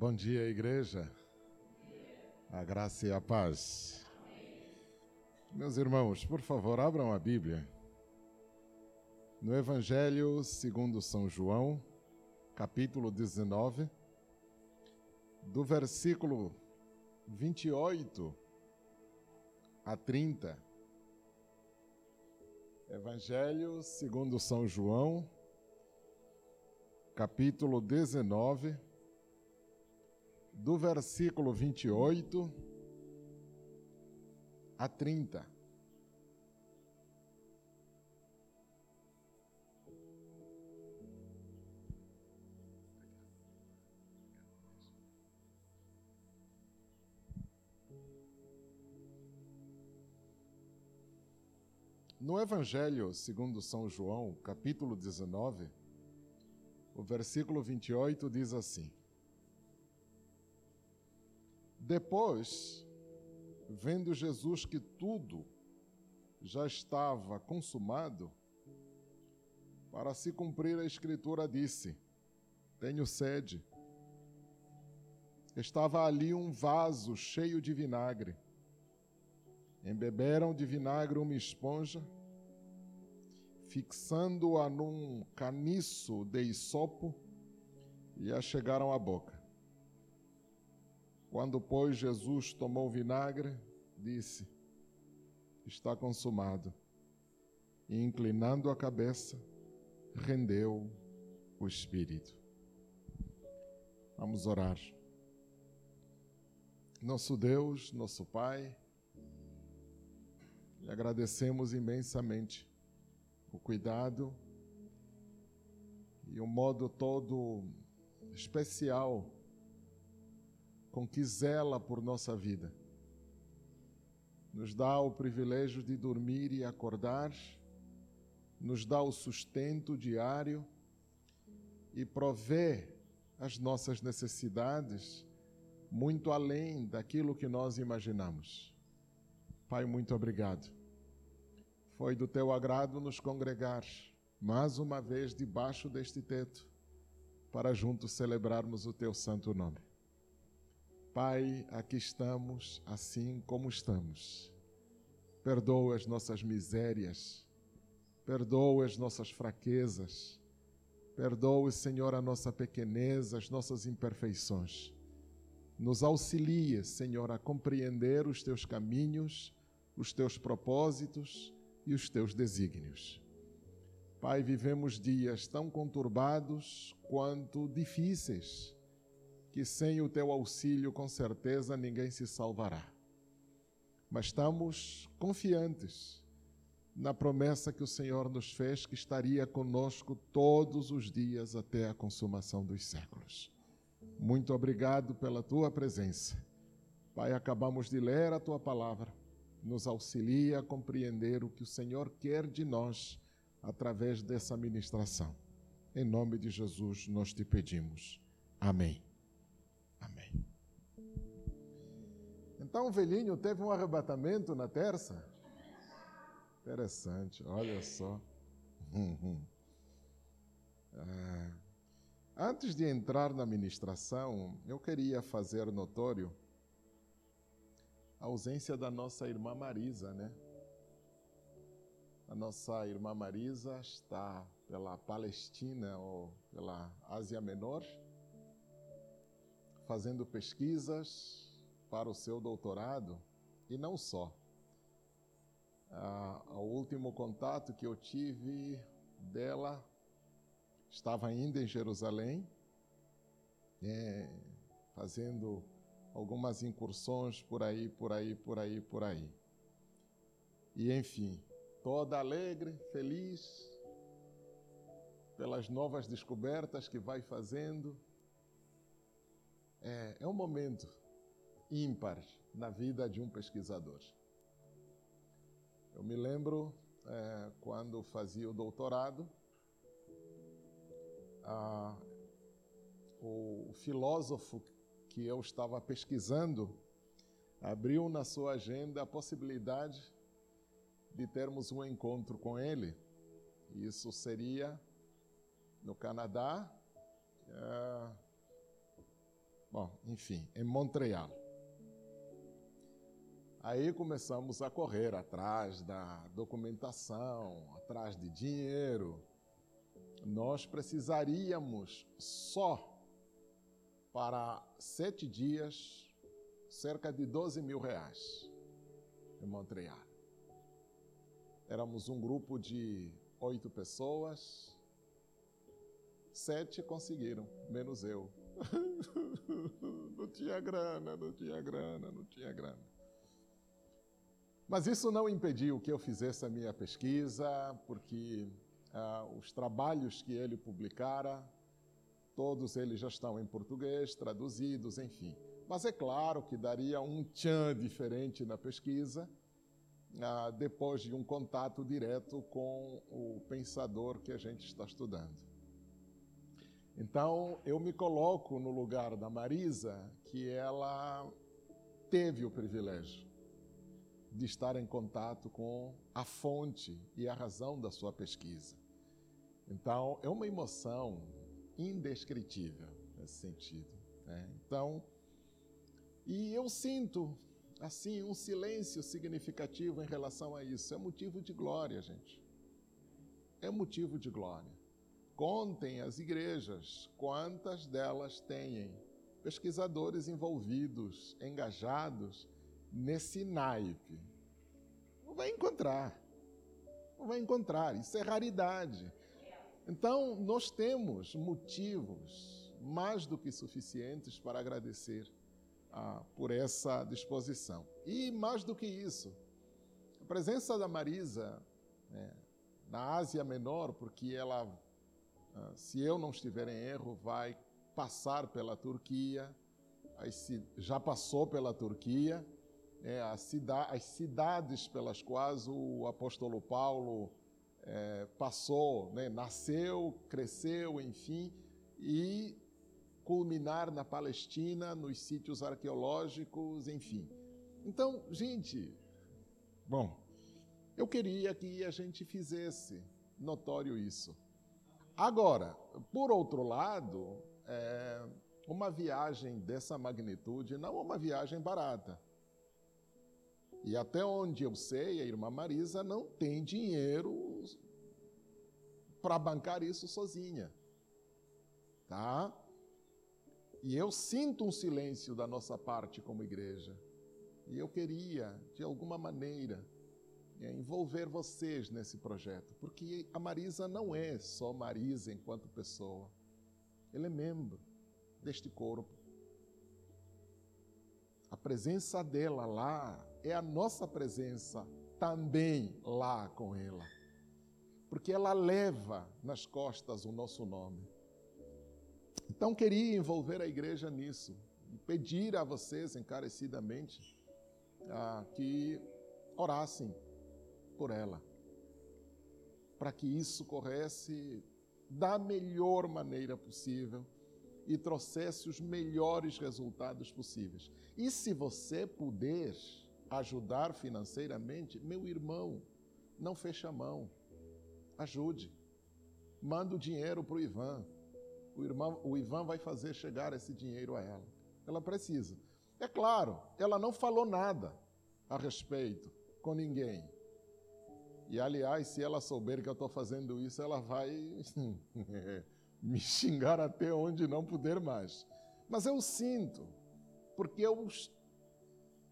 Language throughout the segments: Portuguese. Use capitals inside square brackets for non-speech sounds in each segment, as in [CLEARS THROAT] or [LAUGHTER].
Bom dia, igreja. A graça e a paz. Meus irmãos, por favor, abram a Bíblia. No Evangelho segundo São João, capítulo 19, do versículo 28 a 30. Evangelho segundo São João, capítulo 19, do versículo 28 a 30. No Evangelho segundo São João, capítulo 19, o versículo 28 diz assim: Depois, vendo Jesus que tudo já estava consumado, para se cumprir a Escritura, disse: Tenho sede. Estava ali um vaso cheio de vinagre. Embeberam de vinagre uma esponja, fixando-a num caniço de isopo, e a chegaram à boca. Quando, pois, Jesus tomou o vinagre, disse: Está consumado. E, inclinando a cabeça, rendeu o Espírito. Vamos orar. Nosso Deus, nosso Pai, lhe agradecemos imensamente o cuidado e o modo todo especial com que zela por nossa vida. Nos dá o privilégio de dormir e acordar, nos dá o sustento diário e provê as nossas necessidades muito além daquilo que nós imaginamos. Pai, muito obrigado. Foi do teu agrado nos congregar mais uma vez debaixo deste teto para juntos celebrarmos o teu santo nome. Pai, aqui estamos assim como estamos. Perdoa as nossas misérias, perdoa as nossas fraquezas, perdoa, Senhor, a nossa pequenez, as nossas imperfeições. Nos auxilia, Senhor, a compreender os teus caminhos, os teus propósitos e os teus desígnios. Pai, vivemos dias tão conturbados quanto difíceis que sem o teu auxílio, com certeza, ninguém se salvará. Mas estamos confiantes na promessa que o Senhor nos fez que estaria conosco todos os dias até a consumação dos séculos. Muito obrigado pela tua presença. Pai, acabamos de ler a tua palavra. Nos auxilia a compreender o que o Senhor quer de nós através dessa ministração. Em nome de Jesus nós te pedimos. Amém. Amém. Então o velhinho teve um arrebatamento na terça? Interessante, olha só. [LAUGHS] Ah, antes de entrar na ministração, eu queria fazer notório a ausência da nossa irmã Marisa, né? A nossa irmã Marisa está pela Palestina ou pela Ásia Menor fazendo pesquisas para o seu doutorado e não só. Ah, o último contato que eu tive dela estava ainda em Jerusalém, é, fazendo algumas incursões por aí, por aí, por aí, por aí. E enfim, toda alegre, feliz pelas novas descobertas que vai fazendo é, é um momento ímpar na vida de um pesquisador. Eu me lembro é, quando fazia o doutorado, a, o filósofo que eu estava pesquisando abriu na sua agenda a possibilidade de termos um encontro com ele. Isso seria no Canadá. É, Bom, enfim, em Montreal. Aí começamos a correr atrás da documentação, atrás de dinheiro. Nós precisaríamos só para sete dias cerca de 12 mil reais em Montreal. Éramos um grupo de oito pessoas, sete conseguiram, menos eu. [LAUGHS] não tinha grana, não tinha grana, não tinha grana. Mas isso não impediu que eu fizesse a minha pesquisa, porque ah, os trabalhos que ele publicara, todos eles já estão em português, traduzidos, enfim. Mas é claro que daria um tchan diferente na pesquisa, ah, depois de um contato direto com o pensador que a gente está estudando. Então, eu me coloco no lugar da Marisa, que ela teve o privilégio de estar em contato com a fonte e a razão da sua pesquisa. Então, é uma emoção indescritível nesse sentido. Né? Então, e eu sinto, assim, um silêncio significativo em relação a isso. É motivo de glória, gente. É motivo de glória. Contem as igrejas quantas delas têm pesquisadores envolvidos, engajados nesse naipe. Não vai encontrar. Não vai encontrar. Isso é raridade. Então, nós temos motivos mais do que suficientes para agradecer ah, por essa disposição. E mais do que isso, a presença da Marisa né, na Ásia Menor, porque ela se eu não estiver em erro, vai passar pela Turquia, já passou pela Turquia, é, as cidades pelas quais o apóstolo Paulo é, passou, né, nasceu, cresceu, enfim, e culminar na Palestina, nos sítios arqueológicos, enfim. Então, gente, bom, eu queria que a gente fizesse notório isso. Agora, por outro lado, é, uma viagem dessa magnitude não é uma viagem barata. E até onde eu sei, a irmã Marisa não tem dinheiro para bancar isso sozinha. Tá? E eu sinto um silêncio da nossa parte como igreja. E eu queria, de alguma maneira, envolver vocês nesse projeto, porque a Marisa não é só Marisa enquanto pessoa, ela é membro deste corpo. A presença dela lá é a nossa presença também lá com ela, porque ela leva nas costas o nosso nome. Então, queria envolver a igreja nisso e pedir a vocês encarecidamente ah, que orassem por ela, para que isso corresse da melhor maneira possível e trouxesse os melhores resultados possíveis. E se você puder ajudar financeiramente, meu irmão, não feche a mão, ajude, manda o dinheiro para o Ivan. O, irmão, o Ivan vai fazer chegar esse dinheiro a ela. Ela precisa. É claro, ela não falou nada a respeito com ninguém. E aliás, se ela souber que eu estou fazendo isso, ela vai [LAUGHS] me xingar até onde não puder mais. Mas eu sinto, porque eu,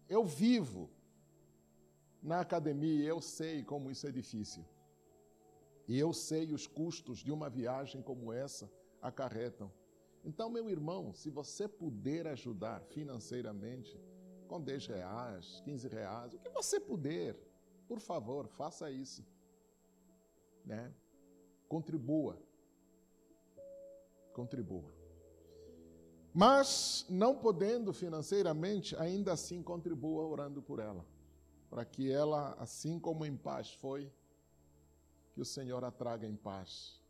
eu vivo na academia, eu sei como isso é difícil. E eu sei os custos de uma viagem como essa acarretam. Então, meu irmão, se você puder ajudar financeiramente, com 10 reais, 15 reais, o que você puder, por favor, faça isso. Né? Contribua. Contribua. Mas, não podendo financeiramente, ainda assim contribua orando por ela. Para que ela, assim como em paz foi, que o Senhor a traga em paz.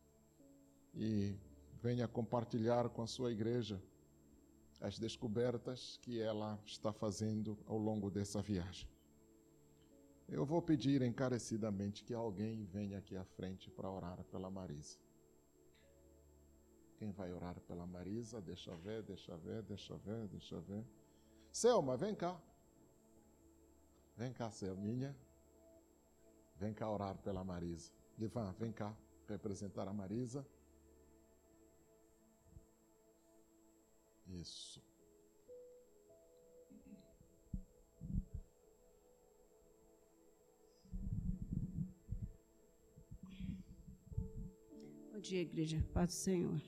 E venha compartilhar com a sua igreja as descobertas que ela está fazendo ao longo dessa viagem. Eu vou pedir encarecidamente que alguém venha aqui à frente para orar pela Marisa. Quem vai orar pela Marisa? Deixa ver, deixa ver, deixa ver, deixa ver. Selma, vem cá. Vem cá, Selminha. Vem cá orar pela Marisa. Ivan, vem cá representar a Marisa. Isso. Dia, igreja. Paz do Senhor.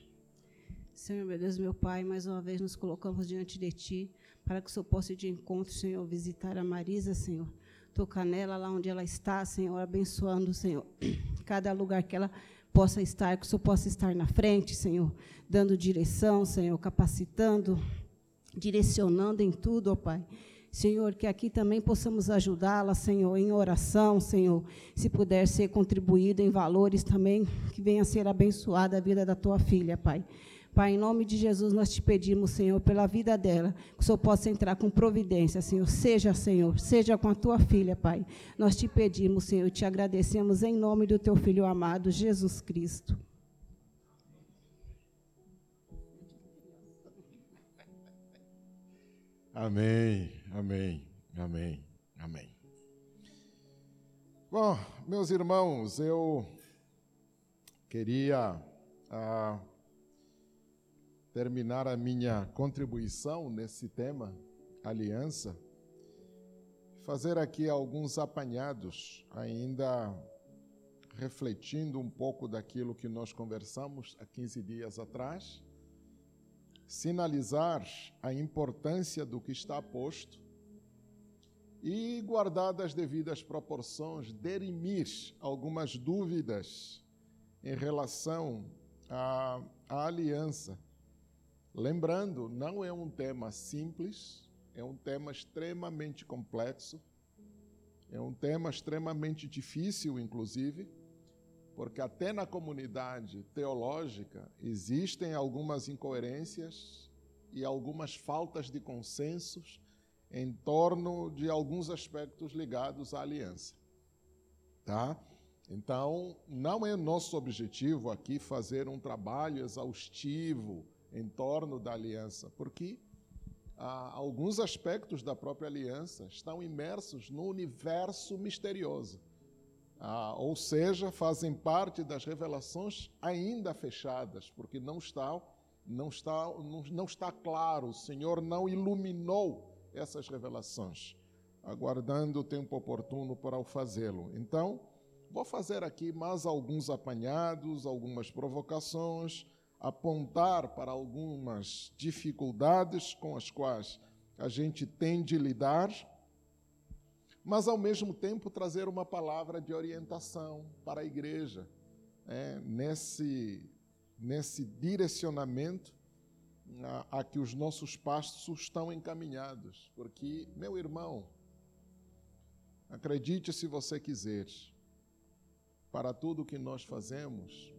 Senhor, meu Deus, meu Pai, mais uma vez nos colocamos diante de Ti, para que o Senhor possa ir de encontro, Senhor, visitar a Marisa, Senhor. Tocar nela lá onde ela está, Senhor, abençoando, Senhor, [CLEARS THROAT] cada lugar que ela possa estar, que o Senhor possa estar na frente, Senhor, dando direção, Senhor, capacitando, direcionando em tudo, ó Pai. Senhor, que aqui também possamos ajudá-la, Senhor, em oração, Senhor, se puder ser contribuído em valores também, que venha a ser abençoada a vida da tua filha, Pai. Pai, em nome de Jesus, nós te pedimos, Senhor, pela vida dela, que o Senhor possa entrar com providência, Senhor. Seja, Senhor, seja com a tua filha, Pai. Nós te pedimos, Senhor, e te agradecemos em nome do teu filho amado, Jesus Cristo. Amém, amém, amém, amém. Bom, meus irmãos, eu queria ah, terminar a minha contribuição nesse tema, aliança, fazer aqui alguns apanhados, ainda refletindo um pouco daquilo que nós conversamos há 15 dias atrás sinalizar a importância do que está posto e, guardadas as devidas proporções, derimir algumas dúvidas em relação à, à aliança. Lembrando, não é um tema simples, é um tema extremamente complexo, é um tema extremamente difícil, inclusive porque até na comunidade teológica existem algumas incoerências e algumas faltas de consensos em torno de alguns aspectos ligados à aliança. Tá? Então, não é nosso objetivo aqui fazer um trabalho exaustivo em torno da aliança, porque ah, alguns aspectos da própria aliança estão imersos no universo misterioso ah, ou seja, fazem parte das revelações ainda fechadas, porque não está, não está, não, não está claro, o Senhor não iluminou essas revelações, aguardando o tempo oportuno para o fazê-lo. Então, vou fazer aqui mais alguns apanhados, algumas provocações, apontar para algumas dificuldades com as quais a gente tem de lidar mas ao mesmo tempo trazer uma palavra de orientação para a igreja, é, nesse, nesse direcionamento a, a que os nossos passos estão encaminhados. Porque, meu irmão, acredite se você quiser, para tudo que nós fazemos,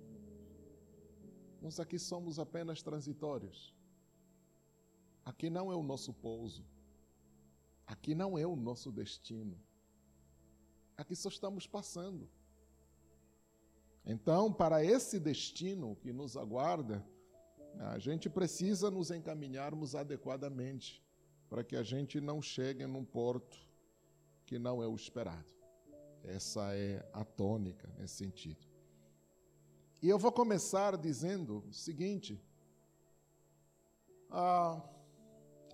nós aqui somos apenas transitórios. Aqui não é o nosso pouso. Aqui não é o nosso destino. Aqui só estamos passando. Então, para esse destino que nos aguarda, a gente precisa nos encaminharmos adequadamente para que a gente não chegue num porto que não é o esperado. Essa é a tônica nesse sentido. E eu vou começar dizendo o seguinte: a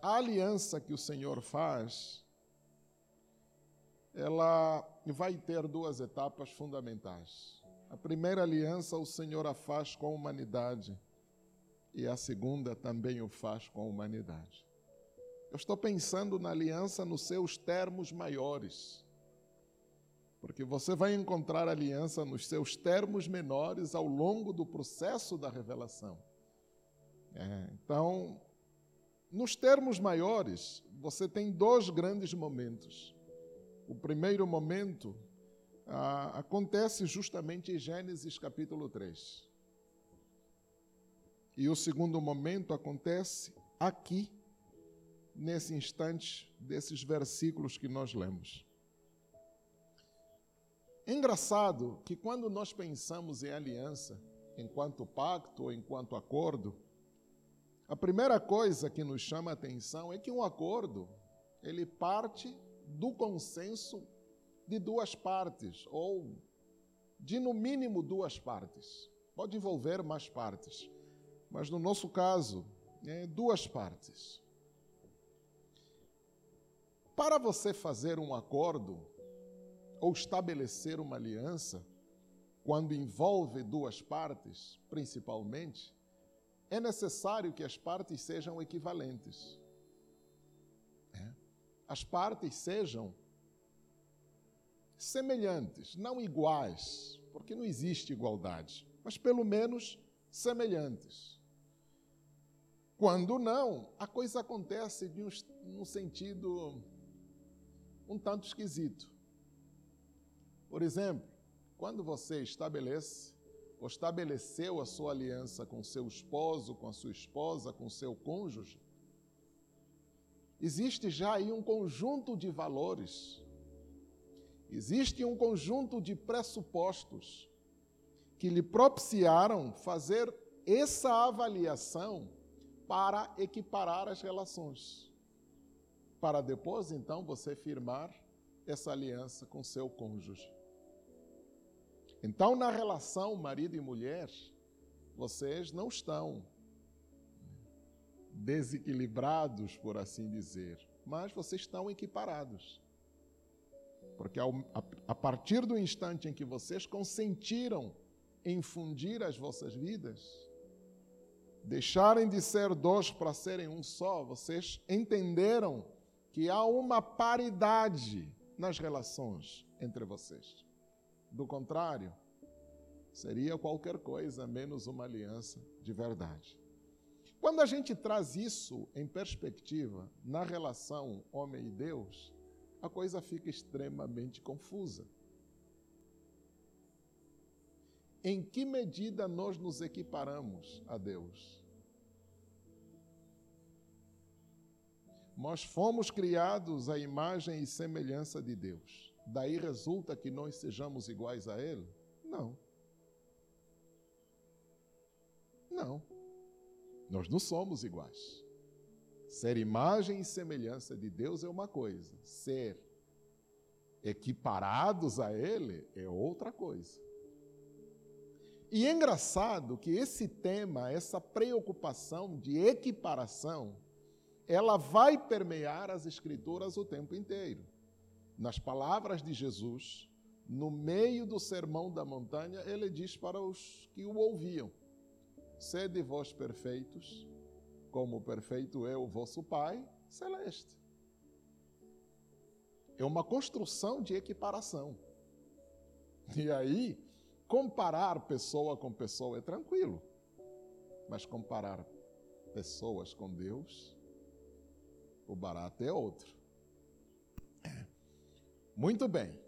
a aliança que o Senhor faz, ela vai ter duas etapas fundamentais. A primeira aliança o Senhor a faz com a humanidade e a segunda também o faz com a humanidade. Eu estou pensando na aliança nos seus termos maiores, porque você vai encontrar aliança nos seus termos menores ao longo do processo da revelação. É, então, nos termos maiores, você tem dois grandes momentos. O primeiro momento ah, acontece justamente em Gênesis capítulo 3. E o segundo momento acontece aqui, nesse instante desses versículos que nós lemos. Engraçado que quando nós pensamos em aliança, enquanto pacto ou enquanto acordo, a primeira coisa que nos chama a atenção é que um acordo, ele parte do consenso de duas partes, ou de no mínimo duas partes. Pode envolver mais partes, mas no nosso caso, é duas partes. Para você fazer um acordo ou estabelecer uma aliança, quando envolve duas partes, principalmente, é necessário que as partes sejam equivalentes. É. As partes sejam semelhantes, não iguais, porque não existe igualdade, mas pelo menos semelhantes. Quando não, a coisa acontece de um, num sentido um tanto esquisito. Por exemplo, quando você estabelece ou estabeleceu a sua aliança com seu esposo, com a sua esposa, com seu cônjuge, existe já aí um conjunto de valores Existe um conjunto de pressupostos que lhe propiciaram fazer essa avaliação para equiparar as relações, para depois então você firmar essa aliança com seu cônjuge. Então, na relação marido e mulher, vocês não estão desequilibrados, por assim dizer, mas vocês estão equiparados. Porque a partir do instante em que vocês consentiram em fundir as vossas vidas, deixarem de ser dois para serem um só, vocês entenderam que há uma paridade nas relações entre vocês. Do contrário, seria qualquer coisa menos uma aliança de verdade. Quando a gente traz isso em perspectiva na relação homem e Deus, a coisa fica extremamente confusa. Em que medida nós nos equiparamos a Deus? Nós fomos criados à imagem e semelhança de Deus. Daí resulta que nós sejamos iguais a Ele? Não. Não. Nós não somos iguais. Ser imagem e semelhança de Deus é uma coisa, ser equiparados a Ele é outra coisa. E é engraçado que esse tema, essa preocupação de equiparação, ela vai permear as Escrituras o tempo inteiro. Nas palavras de Jesus, no meio do sermão da montanha, ele diz para os que o ouviam: Sede vós perfeitos, como perfeito é o vosso Pai celeste. É uma construção de equiparação. E aí, comparar pessoa com pessoa é tranquilo, mas comparar pessoas com Deus, o barato é outro. Muito bem.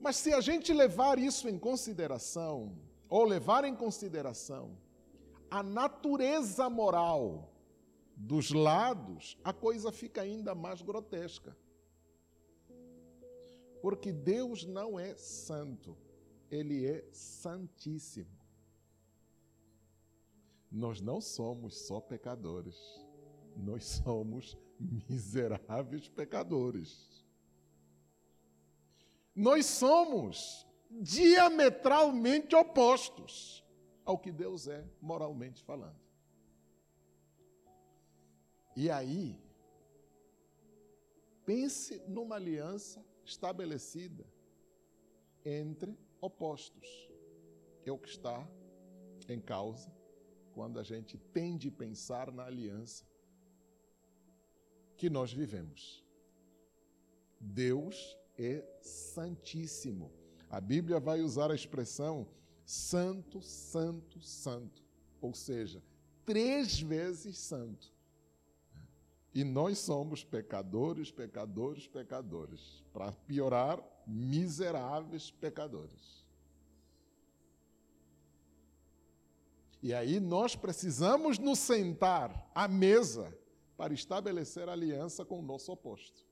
Mas se a gente levar isso em consideração, ou levar em consideração a natureza moral dos lados, a coisa fica ainda mais grotesca. Porque Deus não é santo, Ele é santíssimo. Nós não somos só pecadores, nós somos miseráveis pecadores. Nós somos diametralmente opostos ao que Deus é, moralmente falando. E aí, pense numa aliança estabelecida entre opostos. É o que está em causa quando a gente tem de pensar na aliança que nós vivemos. Deus é santíssimo. A Bíblia vai usar a expressão santo, santo, santo. Ou seja, três vezes santo. E nós somos pecadores, pecadores, pecadores. Para piorar, miseráveis pecadores. E aí nós precisamos nos sentar à mesa para estabelecer aliança com o nosso oposto.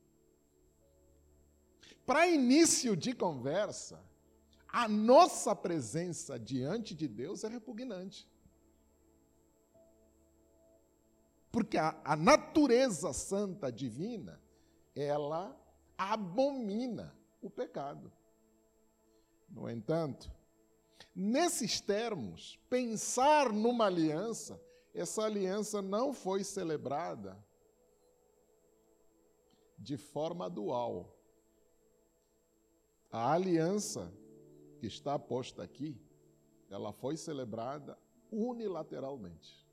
Para início de conversa, a nossa presença diante de Deus é repugnante. Porque a, a natureza santa divina, ela abomina o pecado. No entanto, nesses termos, pensar numa aliança, essa aliança não foi celebrada de forma dual. A aliança que está posta aqui, ela foi celebrada unilateralmente.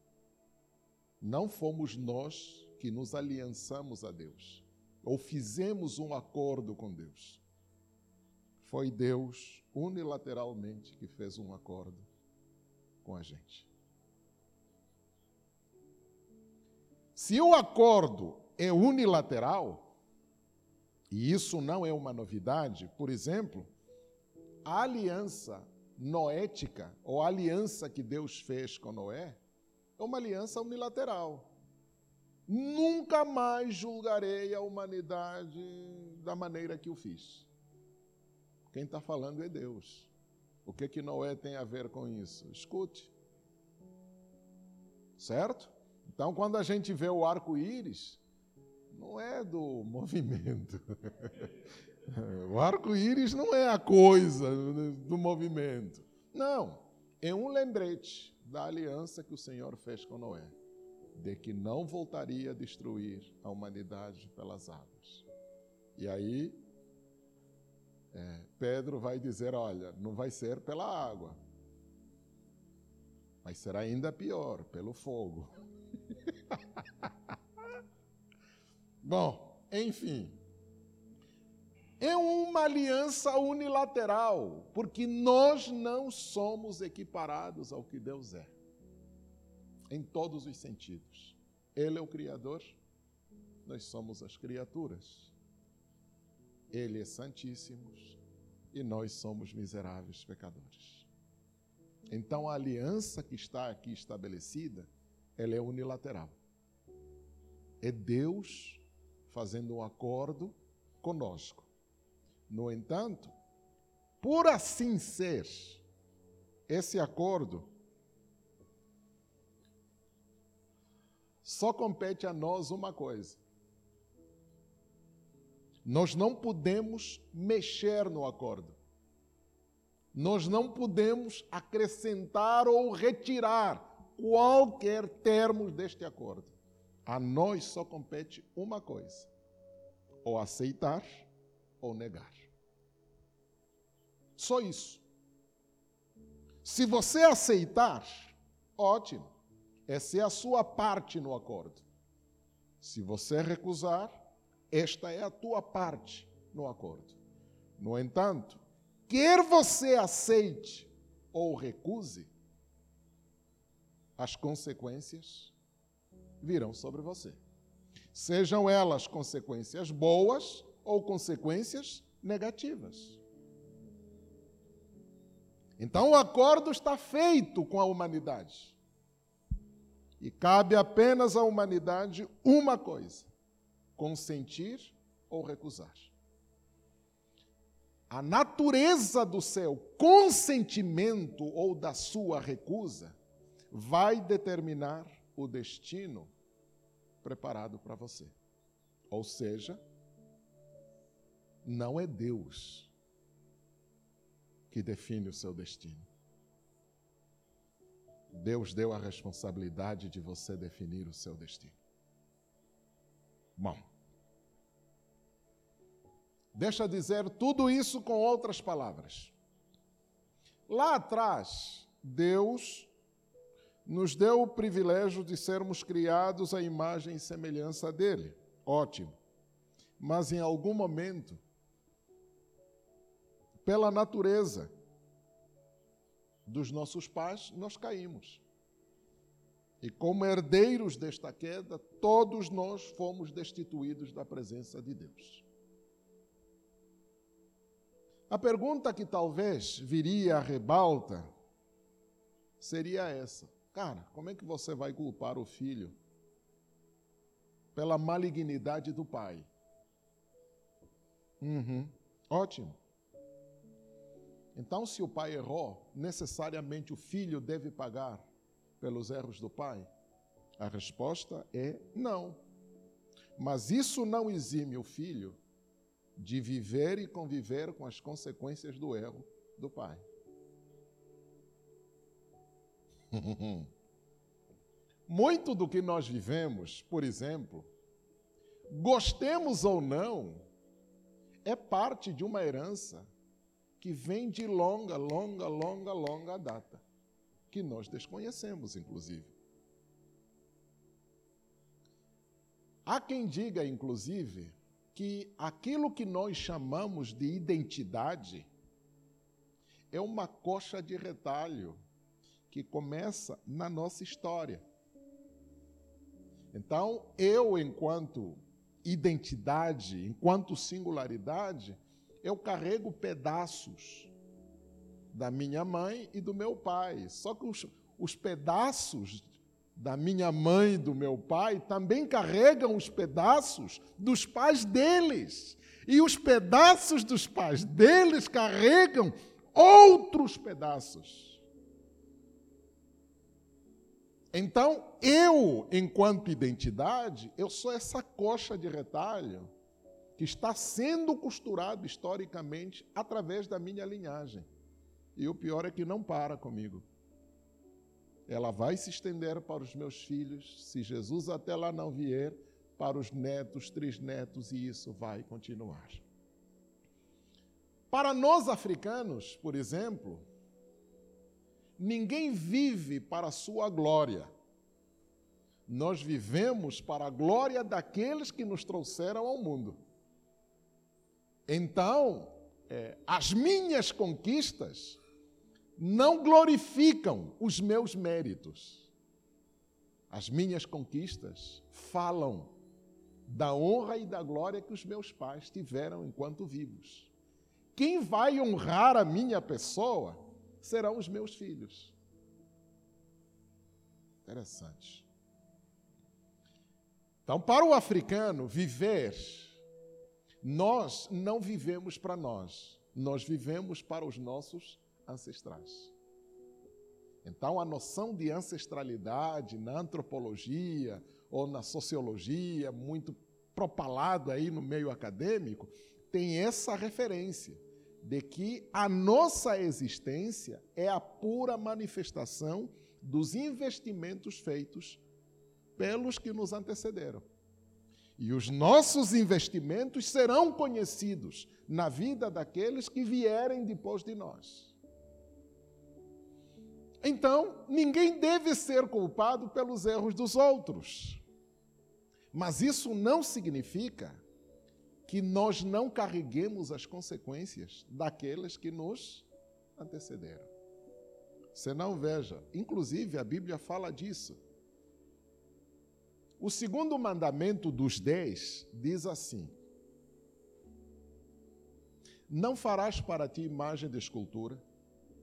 Não fomos nós que nos aliançamos a Deus, ou fizemos um acordo com Deus. Foi Deus unilateralmente que fez um acordo com a gente. Se o acordo é unilateral, e isso não é uma novidade, por exemplo, a aliança noética, ou a aliança que Deus fez com Noé, é uma aliança unilateral. Nunca mais julgarei a humanidade da maneira que o fiz. Quem está falando é Deus. O que, que Noé tem a ver com isso? Escute. Certo? Então, quando a gente vê o arco-íris, não é do movimento. O arco-íris não é a coisa do movimento. Não, é um lembrete da aliança que o Senhor fez com Noé, de que não voltaria a destruir a humanidade pelas águas. E aí, é, Pedro vai dizer: olha, não vai ser pela água, mas será ainda pior, pelo fogo. [LAUGHS] Bom, enfim é uma aliança unilateral, porque nós não somos equiparados ao que Deus é, em todos os sentidos. Ele é o Criador, nós somos as criaturas. Ele é Santíssimo e nós somos miseráveis pecadores. Então a aliança que está aqui estabelecida, ela é unilateral. É Deus fazendo um acordo conosco no entanto, por assim ser, esse acordo só compete a nós uma coisa. Nós não podemos mexer no acordo. Nós não podemos acrescentar ou retirar qualquer termo deste acordo. A nós só compete uma coisa: ou aceitar ou negar. Só isso. Se você aceitar, ótimo. Essa é a sua parte no acordo. Se você recusar, esta é a tua parte no acordo. No entanto, quer você aceite ou recuse, as consequências virão sobre você. Sejam elas consequências boas ou consequências negativas. Então o acordo está feito com a humanidade. E cabe apenas à humanidade uma coisa: consentir ou recusar. A natureza do seu consentimento ou da sua recusa vai determinar o destino preparado para você. Ou seja, não é Deus que define o seu destino. Deus deu a responsabilidade de você definir o seu destino. Bom, deixa dizer tudo isso com outras palavras. Lá atrás, Deus nos deu o privilégio de sermos criados à imagem e semelhança dele. Ótimo. Mas em algum momento, pela natureza dos nossos pais, nós caímos. E como herdeiros desta queda, todos nós fomos destituídos da presença de Deus. A pergunta que talvez viria a rebalta seria essa: Cara, como é que você vai culpar o filho pela malignidade do pai? Uhum, ótimo. Então, se o pai errou, necessariamente o filho deve pagar pelos erros do pai? A resposta é não. Mas isso não exime o filho de viver e conviver com as consequências do erro do pai. [LAUGHS] Muito do que nós vivemos, por exemplo, gostemos ou não, é parte de uma herança que vem de longa, longa, longa, longa data, que nós desconhecemos, inclusive. Há quem diga, inclusive, que aquilo que nós chamamos de identidade é uma coxa de retalho que começa na nossa história. Então, eu, enquanto identidade, enquanto singularidade, eu carrego pedaços da minha mãe e do meu pai. Só que os, os pedaços da minha mãe e do meu pai também carregam os pedaços dos pais deles. E os pedaços dos pais deles carregam outros pedaços. Então, eu, enquanto identidade, eu sou essa coxa de retalho que está sendo costurado historicamente através da minha linhagem. E o pior é que não para comigo ela vai se estender para os meus filhos, se Jesus até lá não vier, para os netos, trisnetos, e isso vai continuar. Para nós africanos, por exemplo, ninguém vive para a sua glória. Nós vivemos para a glória daqueles que nos trouxeram ao mundo. Então, é, as minhas conquistas não glorificam os meus méritos. As minhas conquistas falam da honra e da glória que os meus pais tiveram enquanto vivos. Quem vai honrar a minha pessoa serão os meus filhos. Interessante. Então, para o africano, viver, nós não vivemos para nós, nós vivemos para os nossos ancestrais. Então, a noção de ancestralidade na antropologia ou na sociologia, muito propalado aí no meio acadêmico, tem essa referência de que a nossa existência é a pura manifestação dos investimentos feitos pelos que nos antecederam. E os nossos investimentos serão conhecidos na vida daqueles que vierem depois de nós. Então, ninguém deve ser culpado pelos erros dos outros. Mas isso não significa que nós não carreguemos as consequências daqueles que nos antecederam. Você não veja, inclusive a Bíblia fala disso. O segundo mandamento dos dez diz assim: Não farás para ti imagem de escultura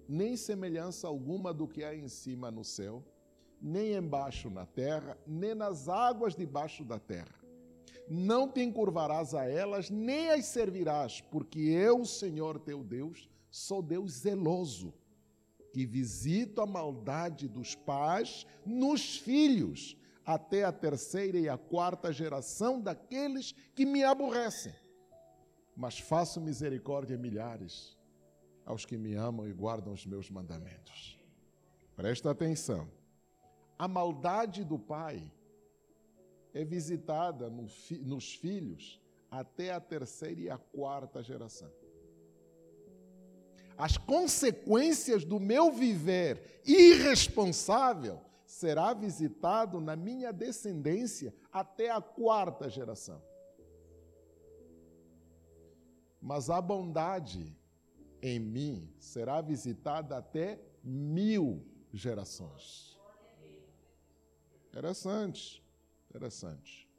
nem semelhança alguma do que há em cima no céu, nem embaixo na terra, nem nas águas debaixo da terra. Não te encurvarás a elas, nem as servirás, porque eu, Senhor teu Deus, sou Deus zeloso, que visito a maldade dos pais nos filhos, até a terceira e a quarta geração daqueles que me aborrecem. Mas faço misericórdia a milhares aos que me amam e guardam os meus mandamentos. Presta atenção. A maldade do pai é visitada no fi, nos filhos até a terceira e a quarta geração. As consequências do meu viver irresponsável será visitado na minha descendência até a quarta geração. Mas a bondade em mim será visitada até mil gerações. Interessante, interessante.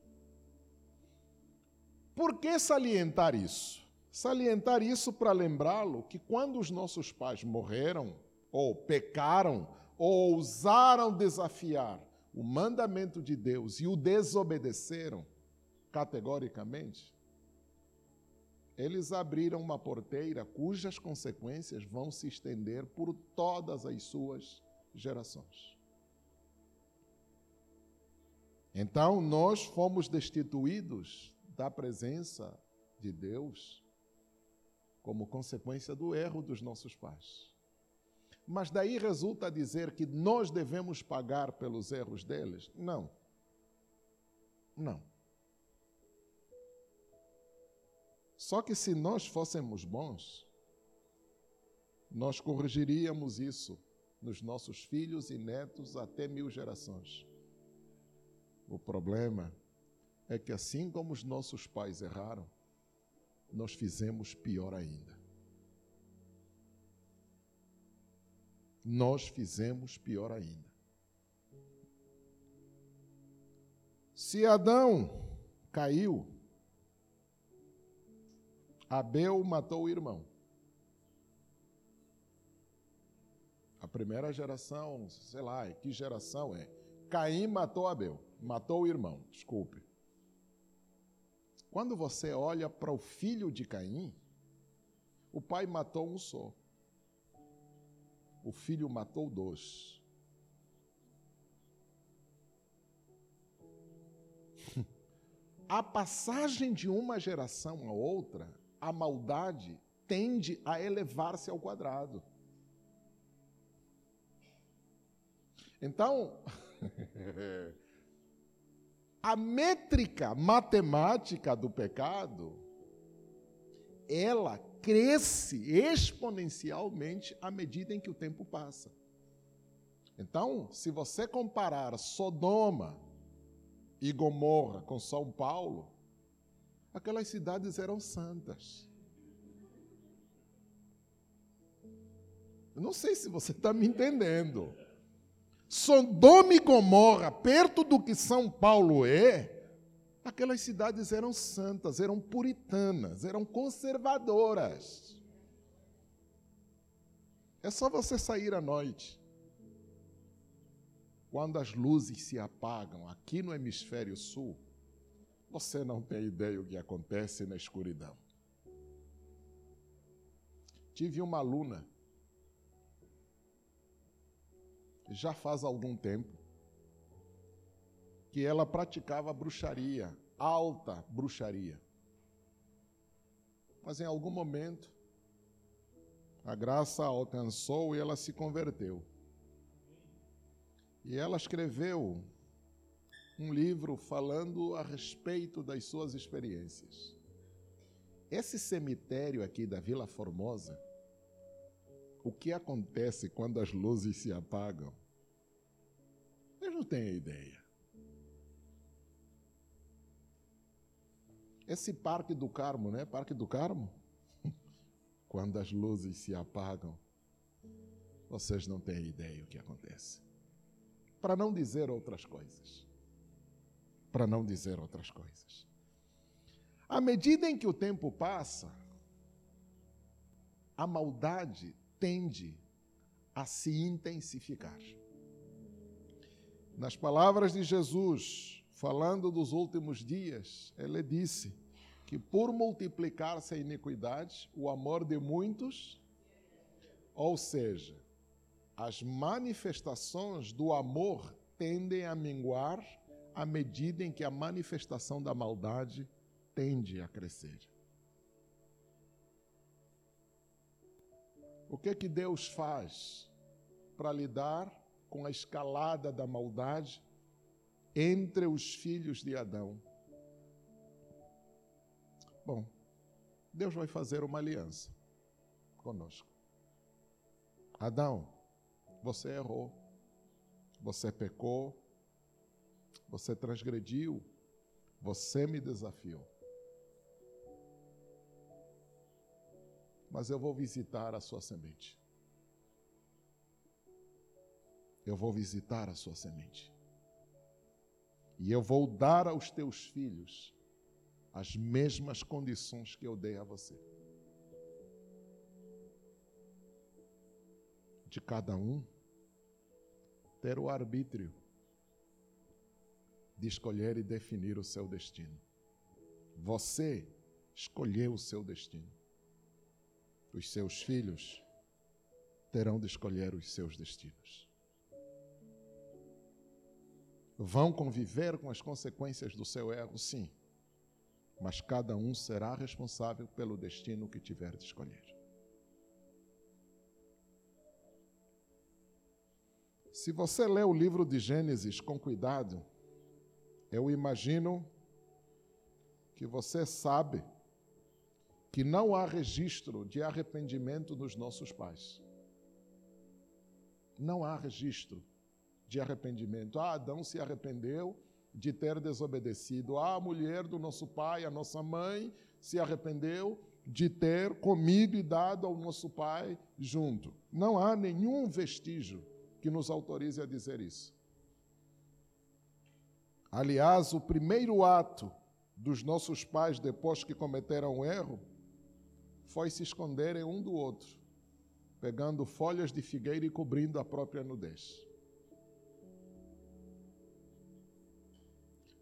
Por que salientar isso? Salientar isso para lembrá-lo que quando os nossos pais morreram, ou pecaram, ou ousaram desafiar o mandamento de Deus e o desobedeceram categoricamente, eles abriram uma porteira cujas consequências vão se estender por todas as suas gerações. Então, nós fomos destituídos da presença de Deus como consequência do erro dos nossos pais. Mas daí resulta dizer que nós devemos pagar pelos erros deles? Não. Não. Só que se nós fôssemos bons, nós corrigiríamos isso nos nossos filhos e netos até mil gerações. O problema é que, assim como os nossos pais erraram, nós fizemos pior ainda. Nós fizemos pior ainda. Se Adão caiu, Abel matou o irmão. A primeira geração, sei lá, que geração é? Caim matou Abel, matou o irmão, desculpe. Quando você olha para o filho de Caim, o pai matou um só. O filho matou dois. [LAUGHS] A passagem de uma geração a outra a maldade tende a elevar-se ao quadrado. Então, [LAUGHS] [LAUGHS] a métrica matemática do pecado, ela cresce exponencialmente à medida em que o tempo passa. Então, se você comparar Sodoma e Gomorra com São Paulo, aquelas cidades eram santas. Eu não sei se você está me entendendo. Sodoma e Gomorra, perto do que São Paulo é, aquelas cidades eram santas, eram puritanas, eram conservadoras. É só você sair à noite. Quando as luzes se apagam aqui no hemisfério sul, você não tem ideia o que acontece na escuridão. Tive uma aluna, já faz algum tempo, que ela praticava bruxaria, alta bruxaria. Mas em algum momento, a graça alcançou e ela se converteu. E ela escreveu um livro falando a respeito das suas experiências. Esse cemitério aqui da Vila Formosa, o que acontece quando as luzes se apagam? Não tenho ideia. Esse Parque do Carmo, né? Parque do Carmo? [LAUGHS] Quando as luzes se apagam, vocês não têm ideia o que acontece. Para não dizer outras coisas para não dizer outras coisas. À medida em que o tempo passa, a maldade tende a se intensificar. Nas palavras de Jesus, falando dos últimos dias, ele disse que por multiplicar-se a iniquidade, o amor de muitos, ou seja, as manifestações do amor tendem a minguar à medida em que a manifestação da maldade tende a crescer. O que é que Deus faz para lidar com a escalada da maldade entre os filhos de Adão? Bom, Deus vai fazer uma aliança conosco. Adão, você errou, você pecou, você transgrediu, você me desafiou. Mas eu vou visitar a sua semente. Eu vou visitar a sua semente. E eu vou dar aos teus filhos as mesmas condições que eu dei a você. De cada um ter o arbítrio de escolher e definir o seu destino. Você escolher o seu destino. Os seus filhos terão de escolher os seus destinos. Vão conviver com as consequências do seu erro, sim, mas cada um será responsável pelo destino que tiver de escolher. Se você lê o livro de Gênesis com cuidado, eu imagino que você sabe que não há registro de arrependimento dos nossos pais. Não há registro de arrependimento. Ah, Adão se arrependeu de ter desobedecido. Ah, a mulher do nosso pai, a nossa mãe, se arrependeu de ter comido e dado ao nosso pai junto. Não há nenhum vestígio que nos autorize a dizer isso. Aliás, o primeiro ato dos nossos pais, depois que cometeram o erro, foi se esconderem um do outro, pegando folhas de figueira e cobrindo a própria nudez.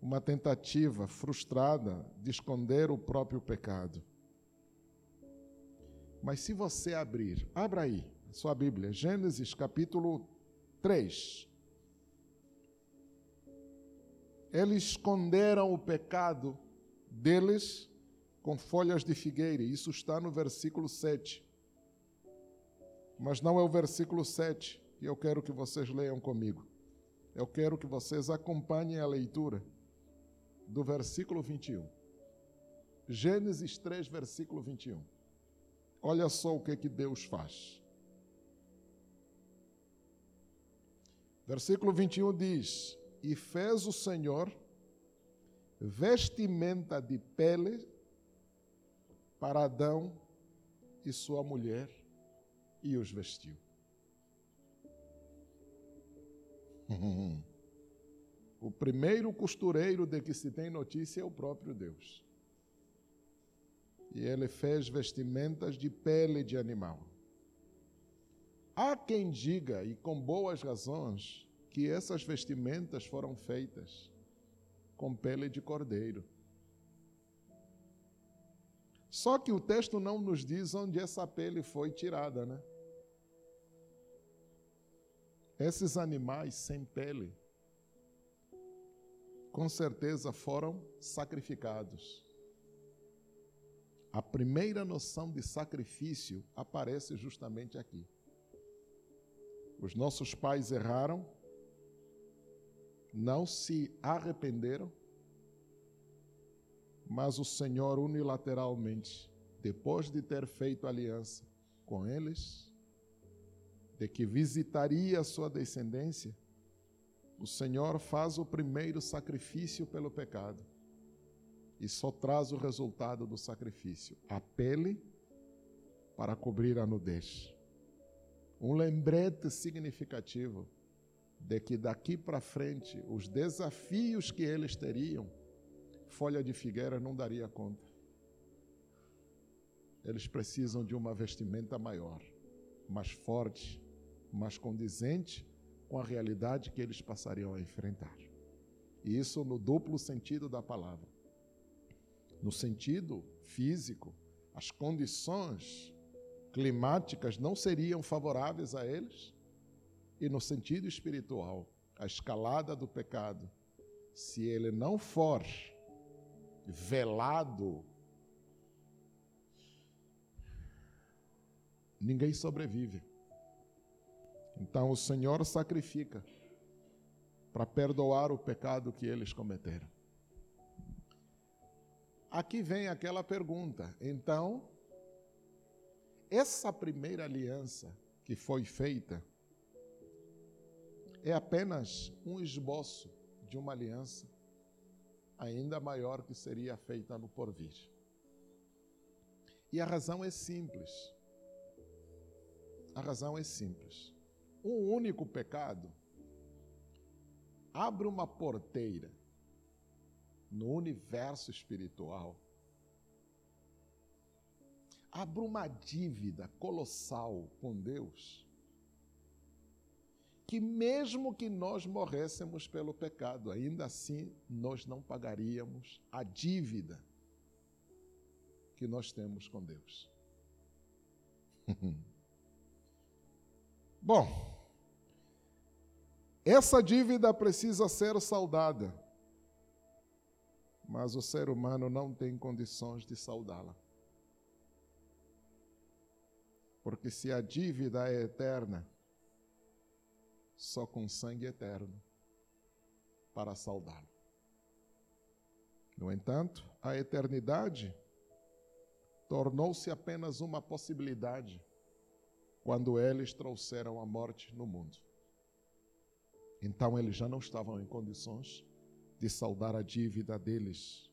Uma tentativa frustrada de esconder o próprio pecado. Mas se você abrir, abra aí a sua Bíblia, Gênesis capítulo 3. Eles esconderam o pecado deles com folhas de figueira. Isso está no versículo 7. Mas não é o versículo 7 que eu quero que vocês leiam comigo. Eu quero que vocês acompanhem a leitura do versículo 21. Gênesis 3, versículo 21. Olha só o que, que Deus faz. Versículo 21 diz: E fez o Senhor vestimenta de pele para Adão e sua mulher e os vestiu. [LAUGHS] O primeiro costureiro de que se tem notícia é o próprio Deus. E ele fez vestimentas de pele de animal. Há quem diga, e com boas razões, que essas vestimentas foram feitas com pele de cordeiro. Só que o texto não nos diz onde essa pele foi tirada, né? Esses animais sem pele, com certeza foram sacrificados. A primeira noção de sacrifício aparece justamente aqui. Os nossos pais erraram, não se arrependeram, mas o Senhor unilateralmente, depois de ter feito aliança com eles, de que visitaria a sua descendência, o Senhor faz o primeiro sacrifício pelo pecado e só traz o resultado do sacrifício: a pele para cobrir a nudez. Um lembrete significativo de que daqui para frente os desafios que eles teriam, folha de figueira não daria conta. Eles precisam de uma vestimenta maior, mais forte, mais condizente com a realidade que eles passariam a enfrentar. E isso no duplo sentido da palavra. No sentido físico, as condições climáticas não seriam favoráveis a eles, e no sentido espiritual, a escalada do pecado, se ele não for velado, ninguém sobrevive. Então o Senhor sacrifica para perdoar o pecado que eles cometeram. Aqui vem aquela pergunta. Então, essa primeira aliança que foi feita é apenas um esboço de uma aliança ainda maior que seria feita no porvir. E a razão é simples. A razão é simples. Um único pecado abre uma porteira no universo espiritual. Abre uma dívida colossal com Deus que mesmo que nós morrêssemos pelo pecado, ainda assim nós não pagaríamos a dívida que nós temos com Deus. [LAUGHS] Bom, essa dívida precisa ser saldada, mas o ser humano não tem condições de saldá-la. Porque se a dívida é eterna, só com sangue eterno para saldá-la. No entanto, a eternidade tornou-se apenas uma possibilidade quando eles trouxeram a morte no mundo. Então eles já não estavam em condições de saldar a dívida deles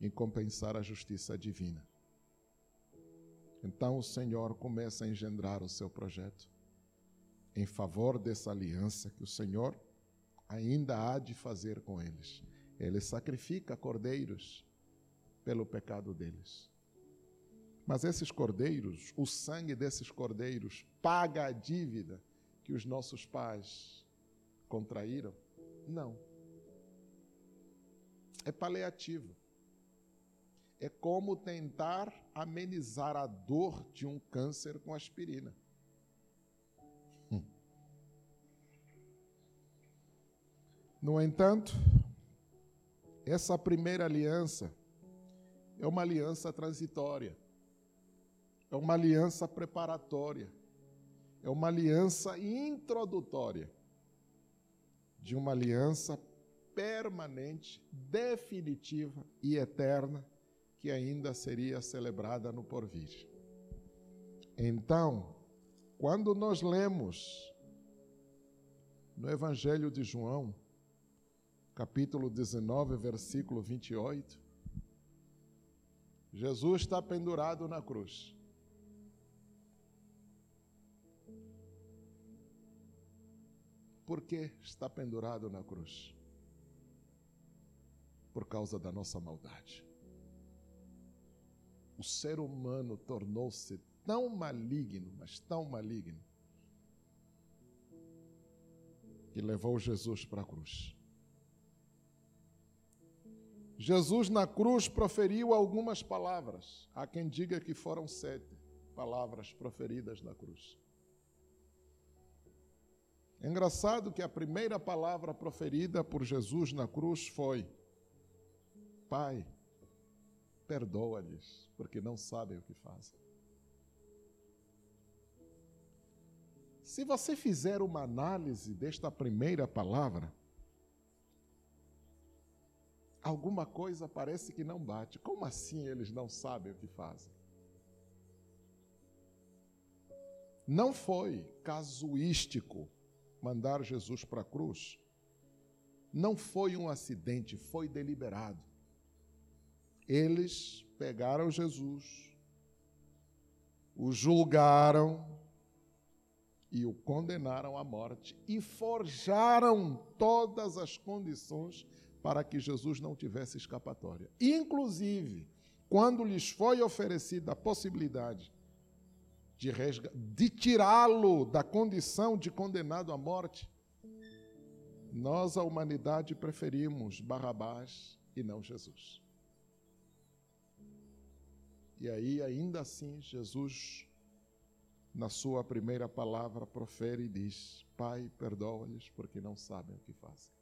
em compensar a justiça divina. Então o Senhor começa a engendrar o seu projeto em favor dessa aliança que o Senhor ainda há de fazer com eles. Ele sacrifica cordeiros pelo pecado deles. Mas esses cordeiros, o sangue desses cordeiros, paga a dívida que os nossos pais contraíram? Não. É paliativo. É como tentar amenizar a dor de um câncer com aspirina. Hum. No entanto, essa primeira aliança é uma aliança transitória, é uma aliança preparatória, é uma aliança introdutória de uma aliança permanente, definitiva e eterna que ainda seria celebrada no porvir. Então, quando nós lemos no Evangelho de João, capítulo 19, versículo 28, Jesus está pendurado na cruz. Por que está pendurado na cruz? Por causa da nossa maldade. O ser humano tornou-se tão maligno, mas tão maligno, que levou Jesus para a cruz. Jesus na cruz proferiu algumas palavras. Há quem diga que foram sete palavras proferidas na cruz. É engraçado que a primeira palavra proferida por Jesus na cruz foi: Pai, perdoa-lhes, porque não sabem o que fazem. Se você fizer uma análise desta primeira palavra, alguma coisa parece que não bate. Como assim eles não sabem o que fazem? Não foi casuístico mandar Jesus para a cruz. Não foi um acidente, foi deliberado. Eles pegaram Jesus, o julgaram e o condenaram à morte e forjaram todas as condições para que Jesus não tivesse escapatória. Inclusive, quando lhes foi oferecida a possibilidade de, de tirá-lo da condição de condenado à morte, nós, a humanidade, preferimos Barrabás e não Jesus. E aí, ainda assim, Jesus, na sua primeira palavra, profere e diz: Pai, perdoa-lhes porque não sabem o que fazem.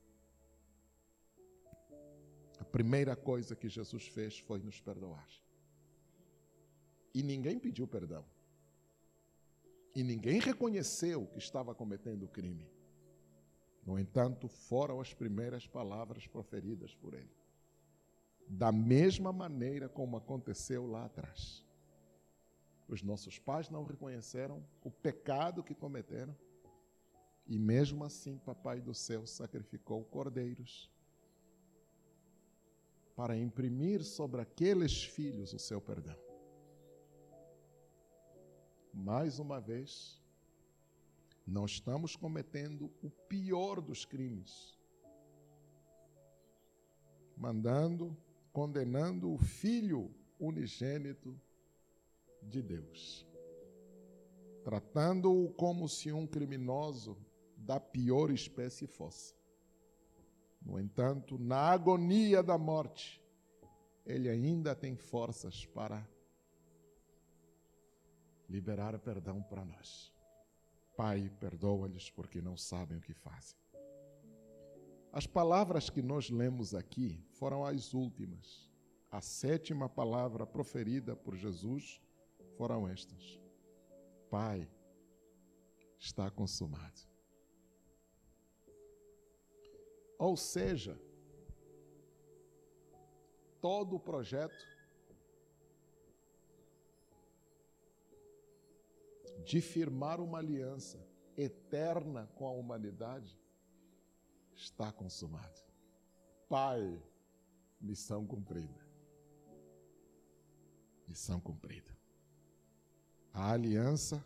A primeira coisa que Jesus fez foi nos perdoar. E ninguém pediu perdão. E ninguém reconheceu que estava cometendo o crime. No entanto, foram as primeiras palavras proferidas por ele. Da mesma maneira como aconteceu lá atrás. Os nossos pais não reconheceram o pecado que cometeram. E mesmo assim, Papai do céu sacrificou cordeiros para imprimir sobre aqueles filhos o seu perdão. Mais uma vez, não estamos cometendo o pior dos crimes, mandando, condenando o filho unigênito de Deus, tratando-o como se um criminoso da pior espécie fosse. No entanto, na agonia da morte, ele ainda tem forças para liberar perdão para nós. Pai, perdoa-lhes porque não sabem o que fazem. As palavras que nós lemos aqui foram as últimas. A sétima palavra proferida por Jesus foram estas: Pai, está consumado. Ou seja, todo o projeto de firmar uma aliança eterna com a humanidade está consumado. Pai, missão cumprida. Missão cumprida. A aliança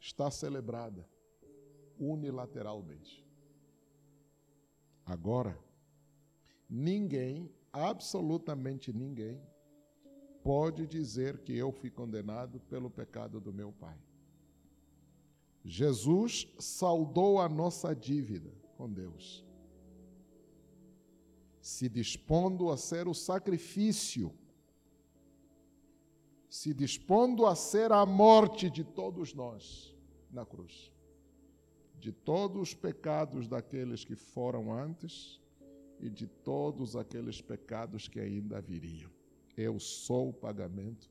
está celebrada unilateralmente. Agora, ninguém, absolutamente ninguém, pode dizer que eu fui condenado pelo pecado do meu pai. Jesus saldou a nossa dívida com Deus, se dispondo a ser o sacrifício, se dispondo a ser a morte de todos nós na cruz, de todos os pecados daqueles que foram antes e de todos aqueles pecados que ainda viriam. Eu sou o pagamento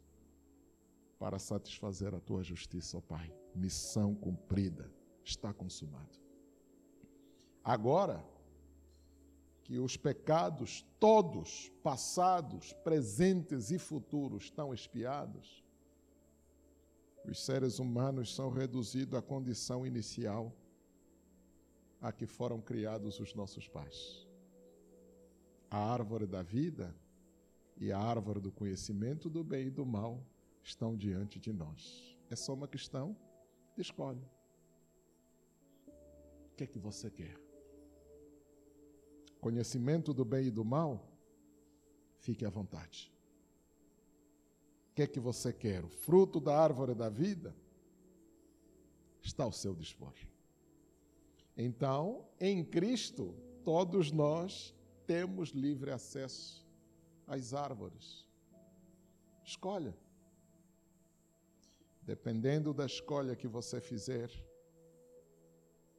para satisfazer a tua justiça, ó Pai. Missão cumprida, está consumado. Agora que os pecados todos, passados, presentes e futuros, estão expiados, os seres humanos são reduzidos à condição inicial a que foram criados os nossos pais. A árvore da vida e a árvore do conhecimento do bem e do mal estão diante de nós. É só uma questão de escolha. O que é que você quer? Conhecimento do bem e do mal? Fique à vontade. O que é que você quer? O fruto da árvore da vida? Está ao seu dispor. Então, em Cristo, todos nós temos livre acesso as árvores. Escolha. Dependendo da escolha que você fizer,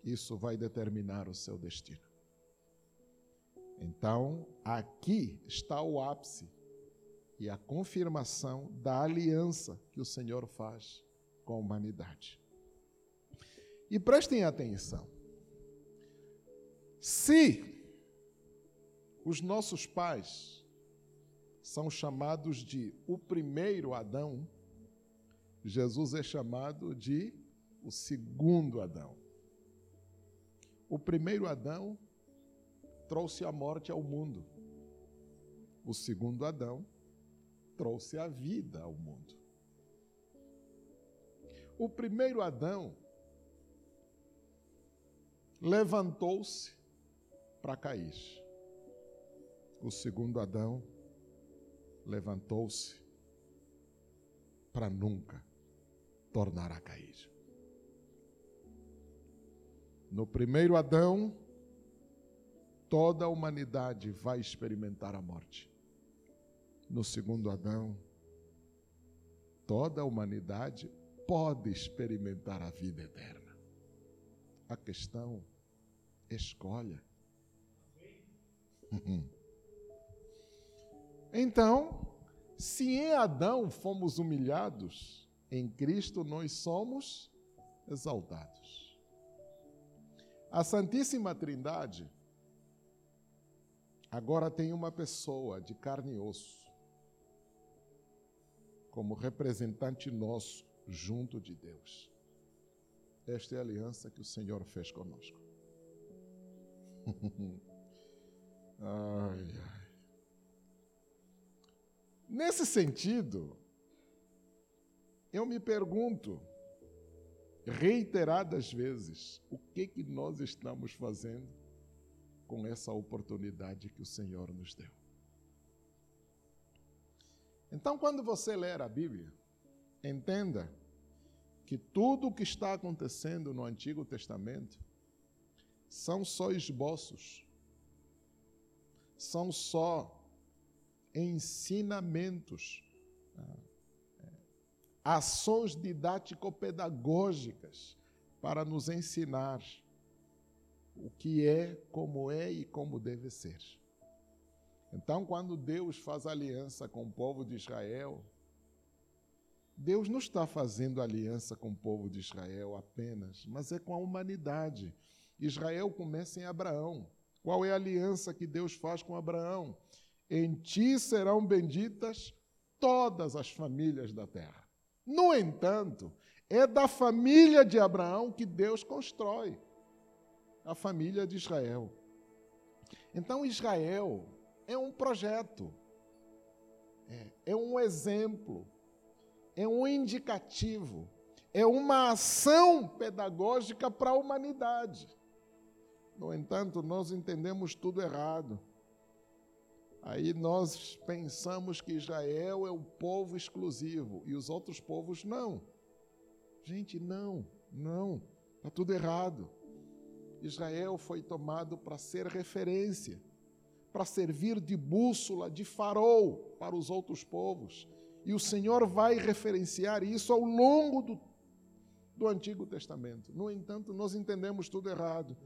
isso vai determinar o seu destino. Então, aqui está o ápice e a confirmação da aliança que o Senhor faz com a humanidade. E prestem atenção. Se os nossos pais são chamados de o primeiro Adão, Jesus é chamado de o segundo Adão. O primeiro Adão trouxe a morte ao mundo. O segundo Adão trouxe a vida ao mundo. O primeiro Adão levantou-se para cair. O segundo Adão levantou-se para nunca tornar a cair. No primeiro Adão, toda a humanidade vai experimentar a morte. No segundo Adão, toda a humanidade pode experimentar a vida eterna. A questão, escolha. Então, se em Adão fomos humilhados, em Cristo nós somos exaltados. A Santíssima Trindade agora tem uma pessoa de carne e osso como representante nosso junto de Deus. Esta é a aliança que o Senhor fez conosco. [LAUGHS] ai, ai. Nesse sentido, eu me pergunto reiteradas vezes o que que nós estamos fazendo com essa oportunidade que o Senhor nos deu. Então, quando você ler a Bíblia, entenda que tudo o que está acontecendo no Antigo Testamento são só esboços, são só ensinamentos. Ah, é, ações didático-pedagógicas para nos ensinar o que é, como é e como deve ser. Então, quando Deus faz aliança com o povo de Israel, Deus não está fazendo aliança com o povo de Israel apenas, mas é com a humanidade. Israel começa em Abraão. Qual é a aliança que Deus faz com Abraão? Em ti serão benditas todas as famílias da terra. No entanto, é da família de Abraão que Deus constrói a família de Israel. Então, Israel é um projeto, é, é um exemplo, é um indicativo, é uma ação pedagógica para a humanidade. No entanto, nós entendemos tudo errado. Aí nós pensamos que Israel é o povo exclusivo e os outros povos não. Gente, não, não, está tudo errado. Israel foi tomado para ser referência para servir de bússola, de farol para os outros povos. E o Senhor vai referenciar isso ao longo do, do Antigo Testamento. No entanto, nós entendemos tudo errado.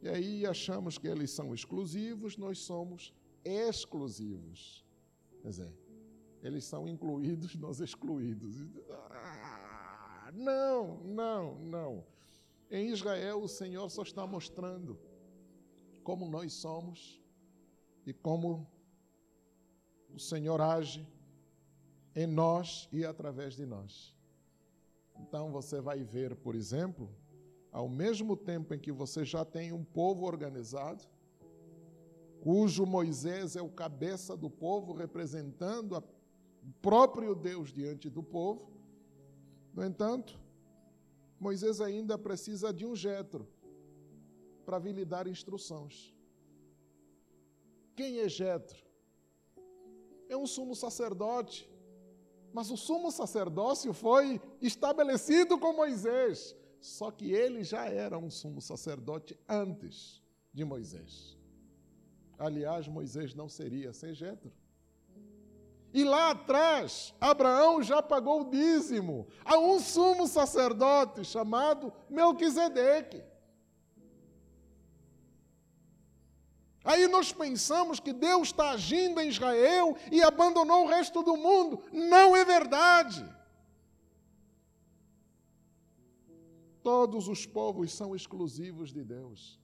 E aí achamos que eles são exclusivos, nós somos exclusivos. Quer dizer, eles são incluídos, [LAUGHS] nós excluídos. Ah, não, não, não. Em Israel, o Senhor só está mostrando como nós somos e como o Senhor age em nós e através de nós. Então você vai ver, por exemplo, ao mesmo tempo em que você já tem um povo organizado, cujo Moisés é o cabeça do povo, representando o próprio Deus diante do povo. No entanto, Moisés ainda precisa de um jetro para vir lhe dar instruções. Quem é Jetro? É um sumo sacerdote. Mas o sumo sacerdócio foi estabelecido com Moisés. Só que ele já era um sumo sacerdote antes de Moisés. Aliás, Moisés não seria sem Jetro. E lá atrás, Abraão já pagou o dízimo a um sumo sacerdote chamado Melquisedeque. Aí nós pensamos que Deus está agindo em Israel e abandonou o resto do mundo. Não é verdade. Todos os povos são exclusivos de Deus.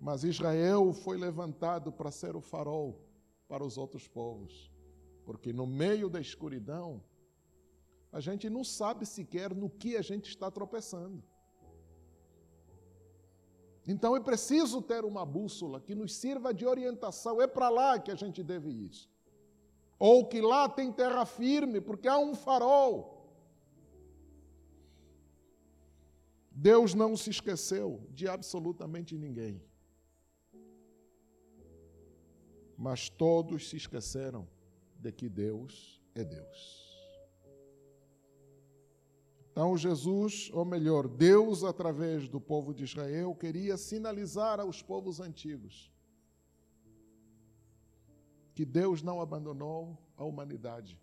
Mas Israel foi levantado para ser o farol para os outros povos. Porque no meio da escuridão, a gente não sabe sequer no que a gente está tropeçando. Então é preciso ter uma bússola que nos sirva de orientação. É para lá que a gente deve ir. Ou que lá tem terra firme, porque há um farol. Deus não se esqueceu de absolutamente ninguém. Mas todos se esqueceram de que Deus é Deus. Então, Jesus, ou melhor, Deus, através do povo de Israel, queria sinalizar aos povos antigos que Deus não abandonou a humanidade,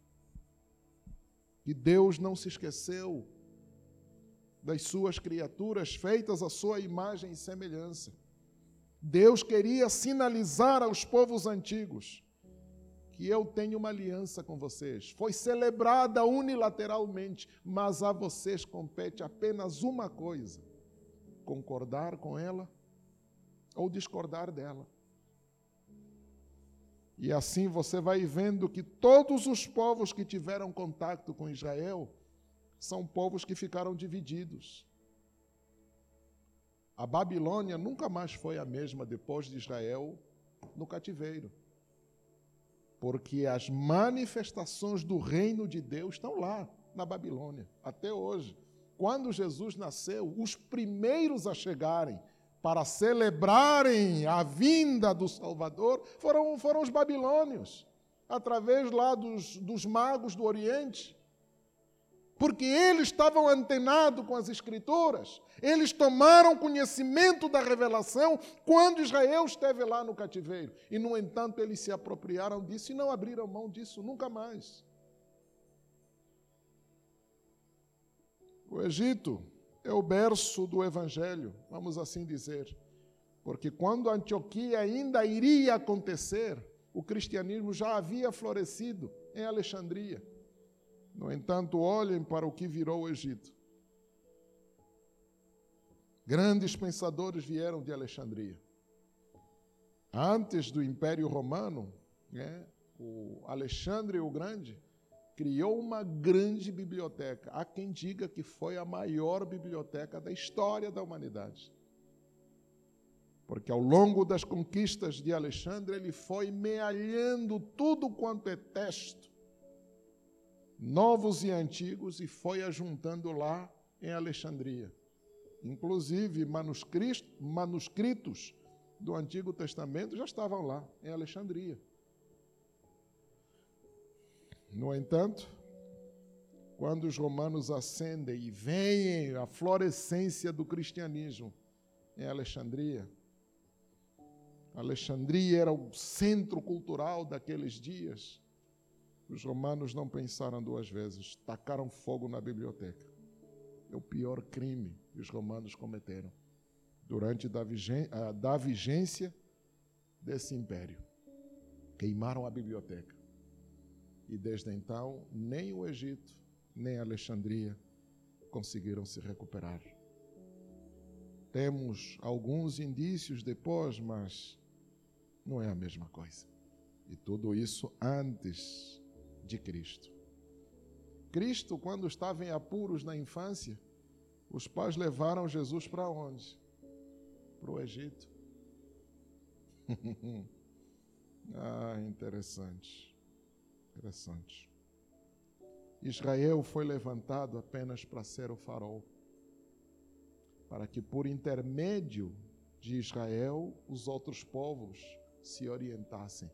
que Deus não se esqueceu das suas criaturas feitas à sua imagem e semelhança. Deus queria sinalizar aos povos antigos que eu tenho uma aliança com vocês. Foi celebrada unilateralmente, mas a vocês compete apenas uma coisa: concordar com ela ou discordar dela. E assim você vai vendo que todos os povos que tiveram contato com Israel são povos que ficaram divididos. A Babilônia nunca mais foi a mesma depois de Israel no cativeiro porque as manifestações do reino de Deus estão lá, na Babilônia, até hoje. Quando Jesus nasceu, os primeiros a chegarem para celebrarem a vinda do Salvador foram, foram os babilônios, através lá dos, dos magos do Oriente porque eles estavam antenados com as Escrituras. Eles tomaram conhecimento da revelação quando Israel esteve lá no cativeiro. E, no entanto, eles se apropriaram disso e não abriram mão disso nunca mais. O Egito é o berço do Evangelho, vamos assim dizer. Porque quando Antioquia ainda iria acontecer, o cristianismo já havia florescido em Alexandria. No entanto, olhem para o que virou o Egito. Grandes pensadores vieram de Alexandria. Antes do Império Romano, né, o Alexandre o Grande criou uma grande biblioteca. Há quem diga que foi a maior biblioteca da história da humanidade. Porque ao longo das conquistas de Alexandre, ele foi mealhando tudo quanto é texto, novos e antigos, e foi ajuntando lá em Alexandria. Inclusive, manuscritos, do Antigo Testamento já estavam lá, em Alexandria. No entanto, quando os romanos ascendem e veem a florescência do cristianismo em Alexandria, Alexandria era o centro cultural daqueles dias. Os romanos não pensaram duas vezes, tacaram fogo na biblioteca. É o pior crime que os romanos cometeram durante a da vigência desse império. Queimaram a biblioteca. E desde então, nem o Egito, nem Alexandria conseguiram se recuperar. Temos alguns indícios depois, mas não é a mesma coisa. E tudo isso antes de Cristo. Cristo, quando estava em apuros na infância, os pais levaram Jesus para onde? Para o Egito. [LAUGHS] ah, interessante. Interessante. Israel foi levantado apenas para ser o farol, para que por intermédio de Israel os outros povos se orientassem.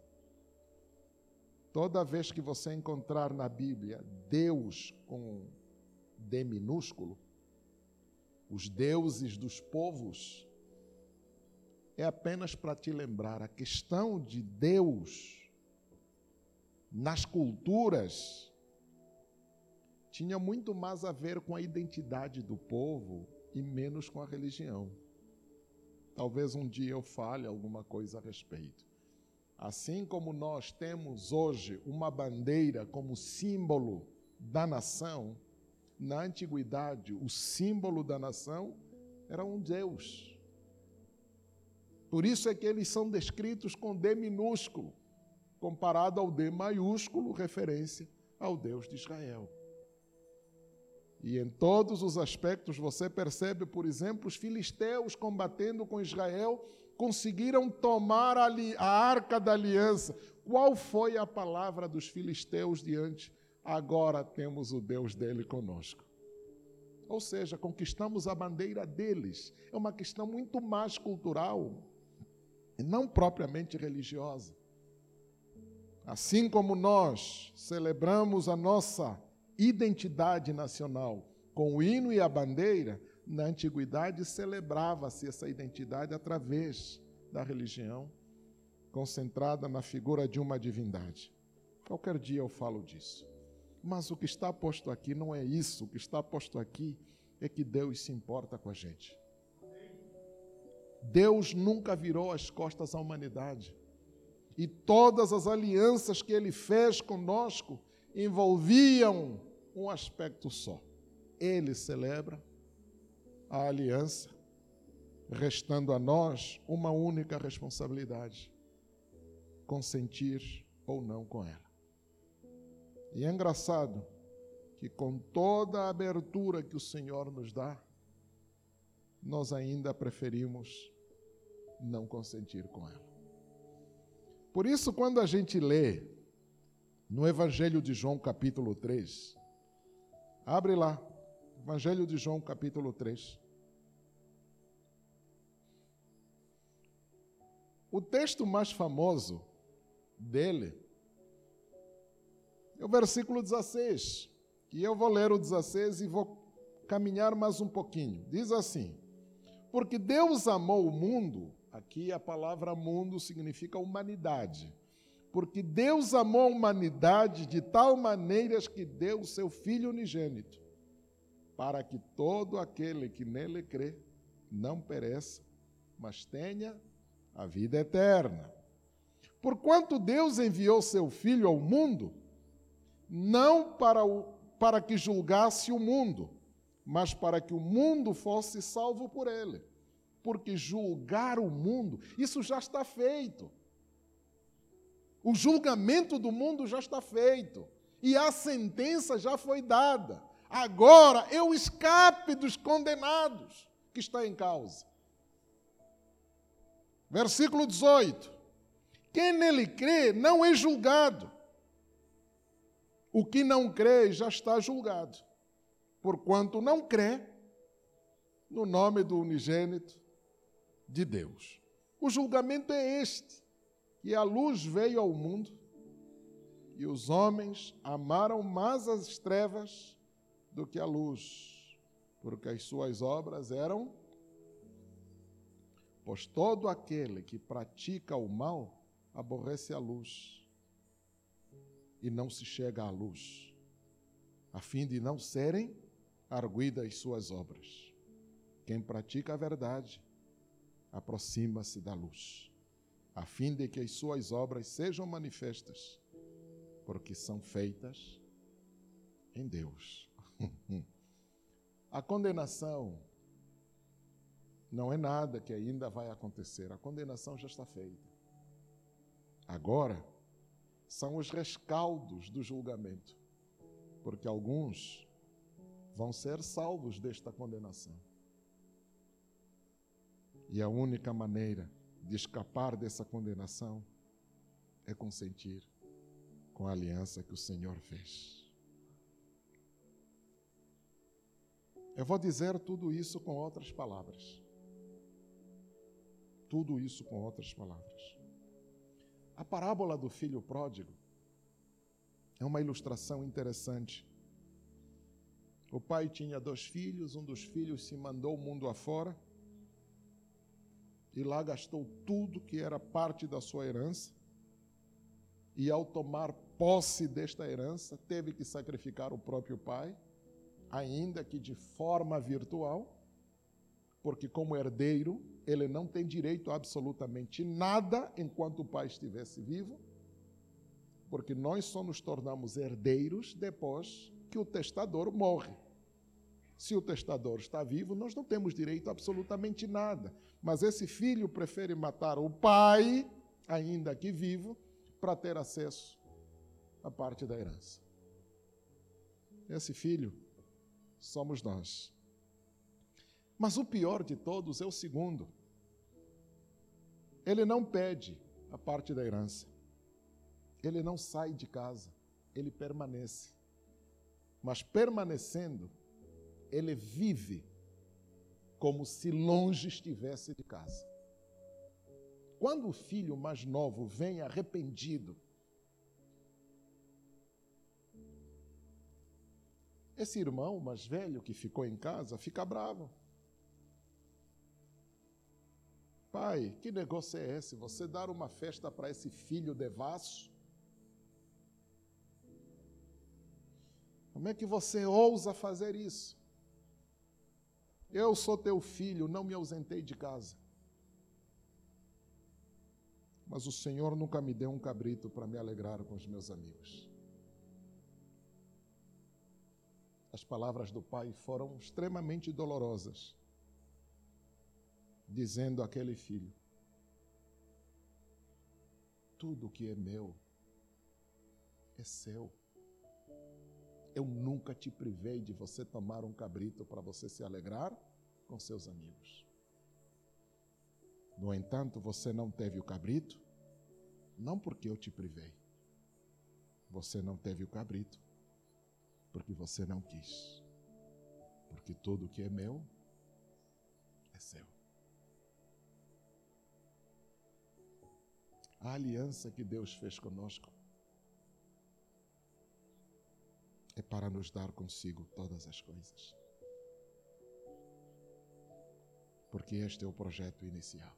Toda vez que você encontrar na Bíblia Deus com D minúsculo, os deuses dos povos, é apenas para te lembrar a questão de Deus nas culturas tinha muito mais a ver com a identidade do povo e menos com a religião. Talvez um dia eu fale alguma coisa a respeito. Assim como nós temos hoje uma bandeira como símbolo da nação, na antiguidade o símbolo da nação era um Deus. Por isso é que eles são descritos com D minúsculo comparado ao D maiúsculo, referência ao Deus de Israel. E em todos os aspectos você percebe, por exemplo, os filisteus combatendo com Israel conseguiram tomar a arca da aliança. Qual foi a palavra dos filisteus diante? Agora temos o Deus dele conosco. Ou seja, conquistamos a bandeira deles. É uma questão muito mais cultural, e não propriamente religiosa. Assim como nós celebramos a nossa identidade nacional com o hino e a bandeira, na antiguidade celebrava-se essa identidade através da religião, concentrada na figura de uma divindade. Qualquer dia eu falo disso. Mas o que está posto aqui não é isso. O que está posto aqui é que Deus se importa com a gente. Deus nunca virou as costas à humanidade. E todas as alianças que ele fez conosco envolviam um aspecto só. Ele celebra a aliança, restando a nós uma única responsabilidade: consentir ou não com ela. E é engraçado que, com toda a abertura que o Senhor nos dá, nós ainda preferimos não consentir com ela. Por isso, quando a gente lê no Evangelho de João, capítulo 3, abre lá, Evangelho de João, capítulo 3. O texto mais famoso dele é o versículo 16, que eu vou ler o 16 e vou caminhar mais um pouquinho. Diz assim: Porque Deus amou o mundo Aqui a palavra mundo significa humanidade. Porque Deus amou a humanidade de tal maneira que deu o seu Filho unigênito, para que todo aquele que nele crê não pereça, mas tenha a vida eterna. Porquanto Deus enviou seu Filho ao mundo, não para, o, para que julgasse o mundo, mas para que o mundo fosse salvo por ele. Porque julgar o mundo, isso já está feito. O julgamento do mundo já está feito. E a sentença já foi dada. Agora é o escape dos condenados que está em causa. Versículo 18: Quem nele crê não é julgado. O que não crê já está julgado, porquanto não crê no nome do unigênito de Deus. O julgamento é este: que a luz veio ao mundo e os homens amaram mais as trevas do que a luz, porque as suas obras eram Pois todo aquele que pratica o mal aborrece a luz e não se chega à luz, a fim de não serem arguidas suas obras. Quem pratica a verdade aproxima-se da luz, a fim de que as suas obras sejam manifestas, porque são feitas em Deus. A condenação não é nada que ainda vai acontecer, a condenação já está feita. Agora, são os rescaldos do julgamento, porque alguns vão ser salvos desta condenação. E a única maneira de escapar dessa condenação é consentir com a aliança que o Senhor fez. Eu vou dizer tudo isso com outras palavras tudo isso com outras palavras. A parábola do filho pródigo é uma ilustração interessante. O pai tinha dois filhos, um dos filhos se mandou o mundo afora e lá gastou tudo que era parte da sua herança. E ao tomar posse desta herança, teve que sacrificar o próprio pai, ainda que de forma virtual, porque como herdeiro ele não tem direito a absolutamente nada enquanto o pai estivesse vivo, porque nós só nos tornamos herdeiros depois que o testador morre. Se o testador está vivo, nós não temos direito a absolutamente nada. Mas esse filho prefere matar o pai, ainda que vivo, para ter acesso à parte da herança. Esse filho somos nós. Mas o pior de todos é o segundo. Ele não pede a parte da herança. Ele não sai de casa, ele permanece. Mas permanecendo, ele vive como se longe estivesse de casa. Quando o filho mais novo vem arrependido, esse irmão mais velho que ficou em casa fica bravo. Pai, que negócio é esse? Você dar uma festa para esse filho devasso? Como é que você ousa fazer isso? Eu sou teu filho, não me ausentei de casa. Mas o Senhor nunca me deu um cabrito para me alegrar com os meus amigos. As palavras do pai foram extremamente dolorosas dizendo àquele filho: Tudo que é meu é seu. Eu nunca te privei de você tomar um cabrito para você se alegrar com seus amigos. No entanto, você não teve o cabrito, não porque eu te privei. Você não teve o cabrito, porque você não quis. Porque tudo que é meu é seu. a aliança que Deus fez conosco é para nos dar consigo todas as coisas. Porque este é o projeto inicial.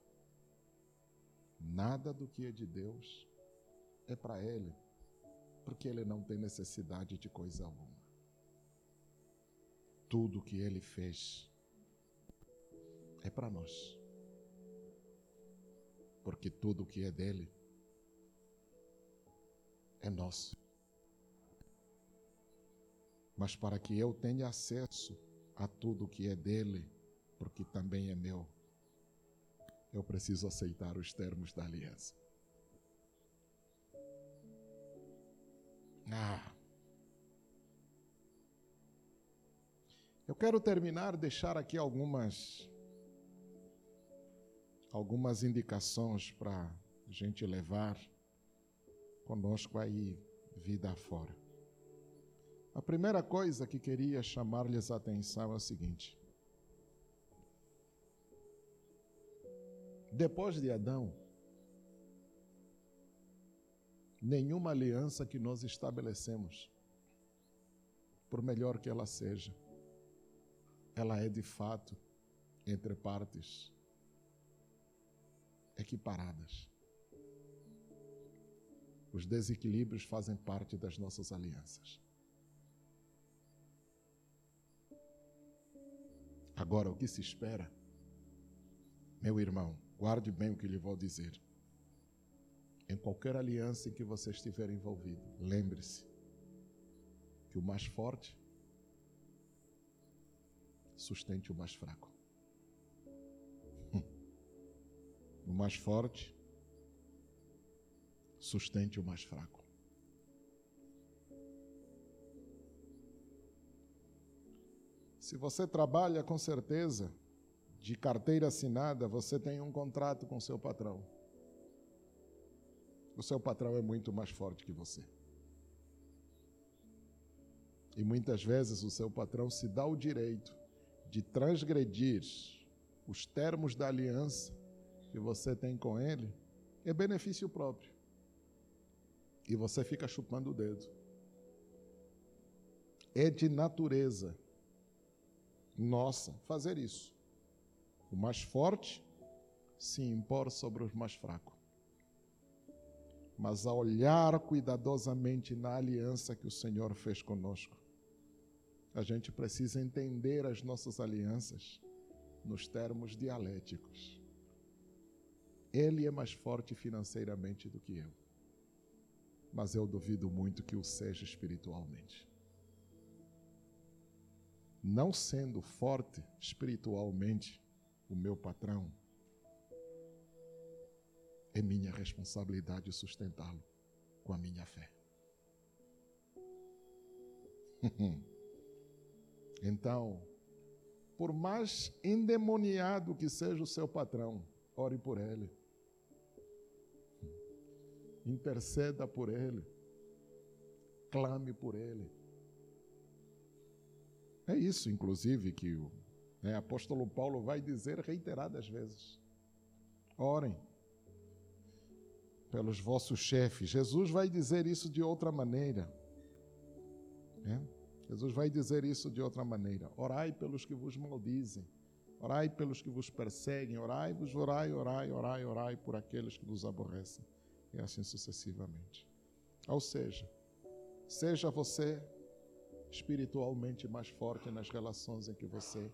Nada do que é de Deus é para Ele, porque Ele não tem necessidade de coisa alguma. Tudo que ele fez é para nós. Porque tudo que é dele é nosso. Mas para que eu tenha acesso a tudo que é dele, porque também é meu, eu preciso aceitar os termos da aliança. Ah. Eu quero terminar, deixar aqui algumas algumas indicações para a gente levar conosco aí vida afora. A primeira coisa que queria chamar-lhes a atenção é o seguinte: depois de Adão, nenhuma aliança que nós estabelecemos, por melhor que ela seja, ela é de fato entre partes equiparadas. Os desequilíbrios fazem parte das nossas alianças. Agora, o que se espera? Meu irmão, guarde bem o que lhe vou dizer. Em qualquer aliança em que você estiver envolvido, lembre-se que o mais forte sustente o mais fraco. [LAUGHS] O mais forte sustente o mais fraco. Se você trabalha com certeza de carteira assinada, você tem um contrato com seu patrão. O seu patrão é muito mais forte que você. E muitas vezes o seu patrão se dá o direito de transgredir os termos da aliança que você tem com ele, é benefício próprio. E você fica chupando o dedo. É de natureza nossa fazer isso. O mais forte se impor sobre os mais fracos. Mas a olhar cuidadosamente na aliança que o Senhor fez conosco, a gente precisa entender as nossas alianças nos termos dialéticos. Ele é mais forte financeiramente do que eu, mas eu duvido muito que o seja espiritualmente não sendo forte espiritualmente o meu patrão, é minha responsabilidade sustentá-lo com a minha fé. [LAUGHS] então, por mais endemoniado que seja o seu patrão, ore por ele. Interceda por ele. Clame por ele. É isso, inclusive, que o né, apóstolo Paulo vai dizer reiteradas vezes. Orem pelos vossos chefes. Jesus vai dizer isso de outra maneira. Né? Jesus vai dizer isso de outra maneira. Orai pelos que vos maldizem. Orai pelos que vos perseguem. Orai-vos, orai, orai, orai, orai por aqueles que vos aborrecem. E assim sucessivamente. Ou seja, seja você espiritualmente mais forte nas relações em que você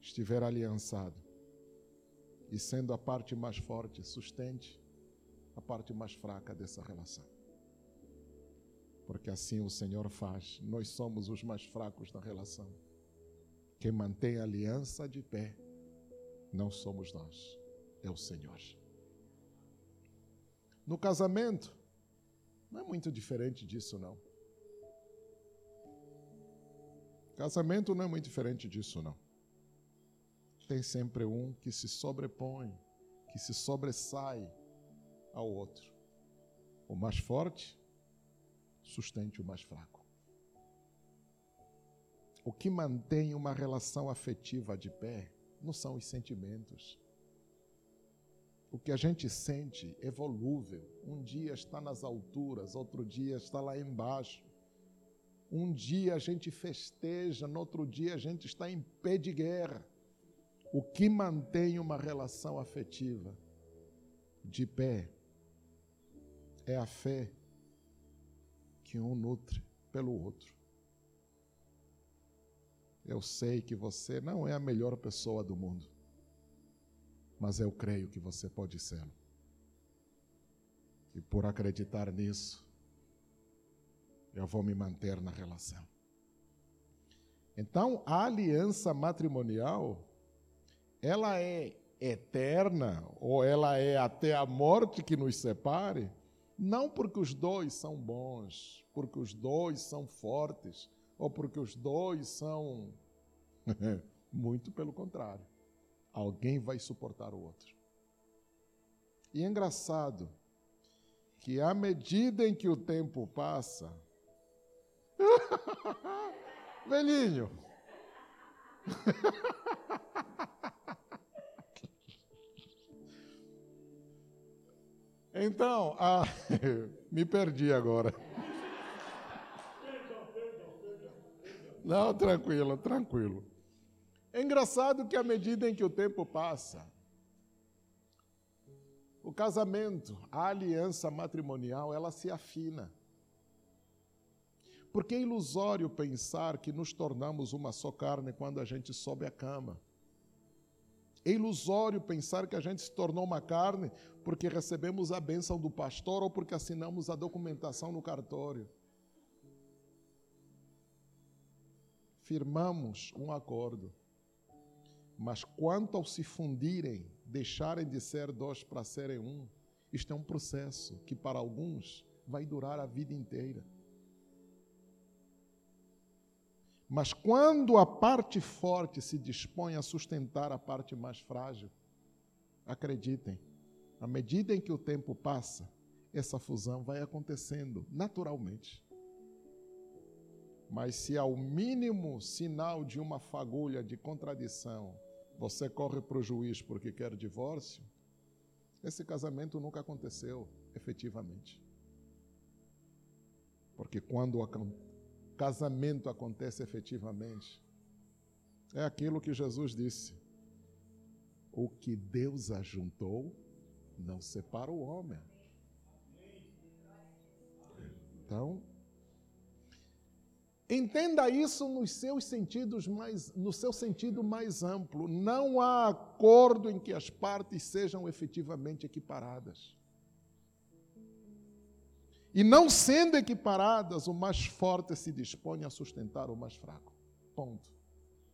estiver aliançado. E sendo a parte mais forte, sustente a parte mais fraca dessa relação. Porque assim o Senhor faz. Nós somos os mais fracos da relação. Quem mantém a aliança de pé não somos nós, é o Senhor. No casamento, não é muito diferente disso, não. Casamento não é muito diferente disso, não. Tem sempre um que se sobrepõe, que se sobressai ao outro. O mais forte sustente o mais fraco. O que mantém uma relação afetiva de pé não são os sentimentos. O que a gente sente é volúvel. Um dia está nas alturas, outro dia está lá embaixo. Um dia a gente festeja, no outro dia a gente está em pé de guerra. O que mantém uma relação afetiva de pé é a fé que um nutre pelo outro. Eu sei que você não é a melhor pessoa do mundo, mas eu creio que você pode ser. E por acreditar nisso, eu vou me manter na relação. Então, a aliança matrimonial, ela é eterna, ou ela é até a morte que nos separe, não porque os dois são bons, porque os dois são fortes, ou porque os dois são. [LAUGHS] Muito pelo contrário. Alguém vai suportar o outro. E é engraçado que, à medida em que o tempo passa. [LAUGHS] Velhinho! [LAUGHS] Então, ah, [LAUGHS] me perdi agora. Não, tranquilo, tranquilo. É engraçado que à medida em que o tempo passa, o casamento, a aliança matrimonial, ela se afina. Porque é ilusório pensar que nos tornamos uma só carne quando a gente sobe a cama. É ilusório pensar que a gente se tornou uma carne porque recebemos a bênção do pastor ou porque assinamos a documentação no cartório. Firmamos um acordo. Mas quanto ao se fundirem, deixarem de ser dois para serem um, isto é um processo que para alguns vai durar a vida inteira. Mas quando a parte forte se dispõe a sustentar a parte mais frágil, acreditem, à medida em que o tempo passa, essa fusão vai acontecendo naturalmente. Mas se ao mínimo sinal de uma fagulha de contradição, você corre para o juiz porque quer divórcio, esse casamento nunca aconteceu efetivamente. Porque quando casamento acontece efetivamente, é aquilo que Jesus disse: o que Deus ajuntou, não separa o homem. Então, entenda isso nos seus sentidos mais, no seu sentido mais amplo. Não há acordo em que as partes sejam efetivamente equiparadas. E não sendo equiparadas, o mais forte se dispõe a sustentar o mais fraco. Ponto.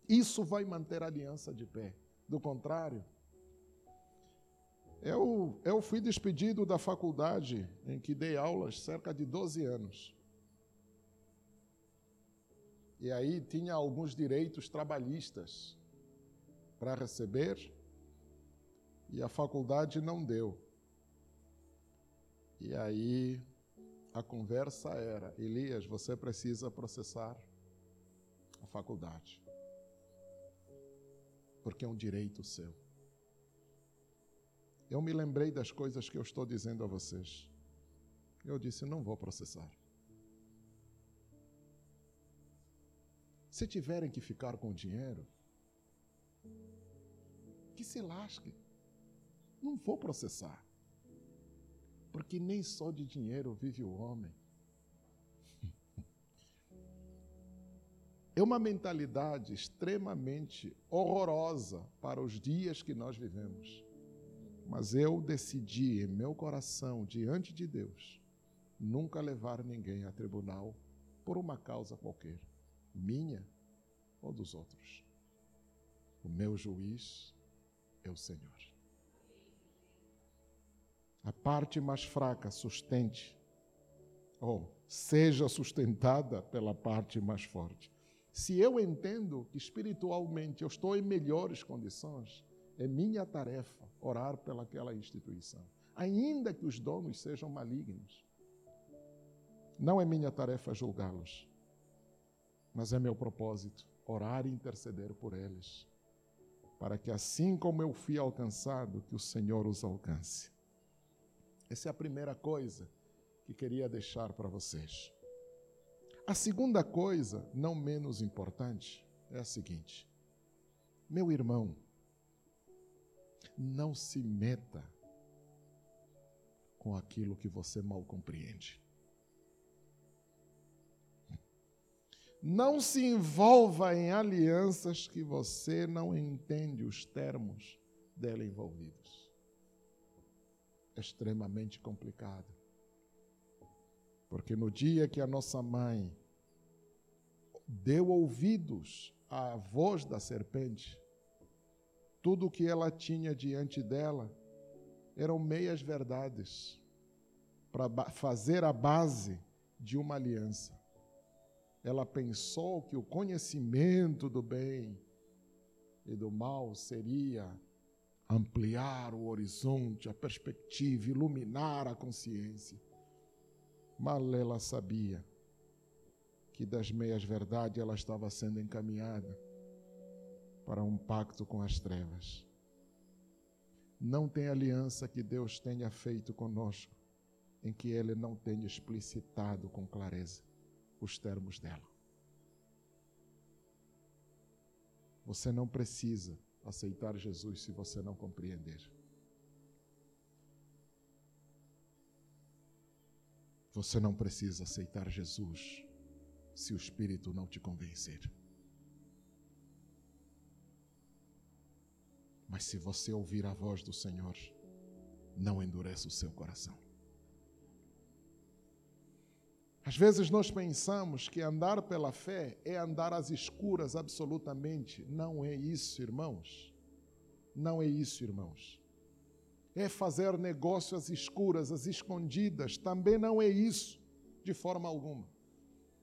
Isso vai manter a aliança de pé. Do contrário, eu, eu fui despedido da faculdade em que dei aulas cerca de 12 anos. E aí tinha alguns direitos trabalhistas para receber, e a faculdade não deu. E aí a conversa era: Elias, você precisa processar a faculdade, porque é um direito seu. Eu me lembrei das coisas que eu estou dizendo a vocês. Eu disse: não vou processar. Se tiverem que ficar com o dinheiro, que se lasque. Não vou processar. Porque nem só de dinheiro vive o homem. É uma mentalidade extremamente horrorosa para os dias que nós vivemos. Mas eu decidi em meu coração, diante de Deus, nunca levar ninguém a tribunal por uma causa qualquer, minha ou dos outros. O meu juiz é o Senhor a parte mais fraca sustente, ou seja sustentada pela parte mais forte. Se eu entendo que espiritualmente eu estou em melhores condições, é minha tarefa orar pelaquela instituição, ainda que os donos sejam malignos. Não é minha tarefa julgá-los, mas é meu propósito orar e interceder por eles, para que assim como eu fui alcançado, que o Senhor os alcance. Essa é a primeira coisa que queria deixar para vocês. A segunda coisa, não menos importante, é a seguinte: meu irmão, não se meta com aquilo que você mal compreende. Não se envolva em alianças que você não entende os termos dela envolvidos. Extremamente complicado. Porque no dia que a nossa mãe deu ouvidos à voz da serpente, tudo o que ela tinha diante dela eram meias verdades para fazer a base de uma aliança ela pensou que o conhecimento do bem e do mal seria ampliar o horizonte, a perspectiva, iluminar a consciência. Mal ela sabia que das meias verdades ela estava sendo encaminhada para um pacto com as trevas. Não tem aliança que Deus tenha feito conosco em que Ele não tenha explicitado com clareza os termos dela. Você não precisa aceitar Jesus se você não compreender. Você não precisa aceitar Jesus se o Espírito não te convencer. Mas se você ouvir a voz do Senhor, não endureça o seu coração. Às vezes nós pensamos que andar pela fé é andar às escuras absolutamente. Não é isso, irmãos. Não é isso, irmãos. É fazer negócio às escuras, às escondidas. Também não é isso, de forma alguma.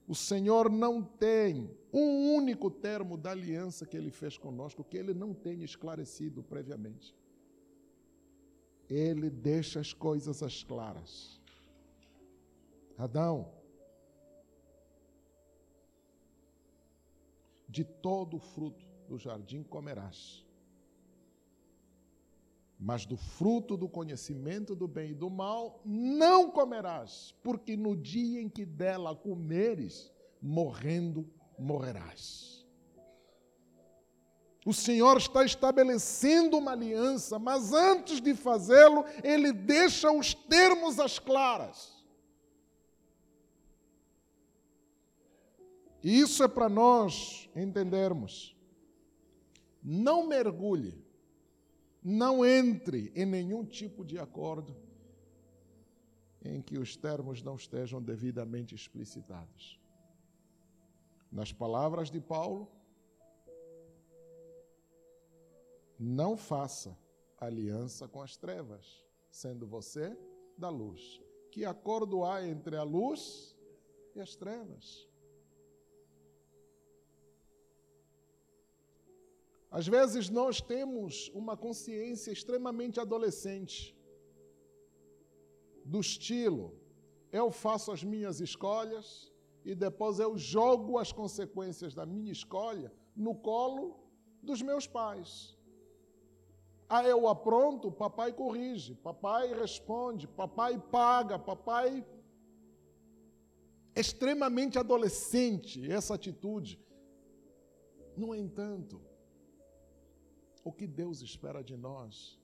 O Senhor não tem um único termo da aliança que Ele fez conosco que Ele não tenha esclarecido previamente. Ele deixa as coisas às claras. Adão, de todo o fruto do jardim comerás. Mas do fruto do conhecimento do bem e do mal não comerás, porque no dia em que dela comeres, morrendo morrerás. O Senhor está estabelecendo uma aliança, mas antes de fazê-lo, ele deixa os termos às claras. Isso é para nós entendermos. Não mergulhe, não entre em nenhum tipo de acordo em que os termos não estejam devidamente explicitados. Nas palavras de Paulo, não faça aliança com as trevas, sendo você da luz. Que acordo há entre a luz e as trevas? Às vezes nós temos uma consciência extremamente adolescente, do estilo: eu faço as minhas escolhas e depois eu jogo as consequências da minha escolha no colo dos meus pais. Ah, eu apronto, papai corrige, papai responde, papai paga, papai. extremamente adolescente essa atitude. No entanto, o que Deus espera de nós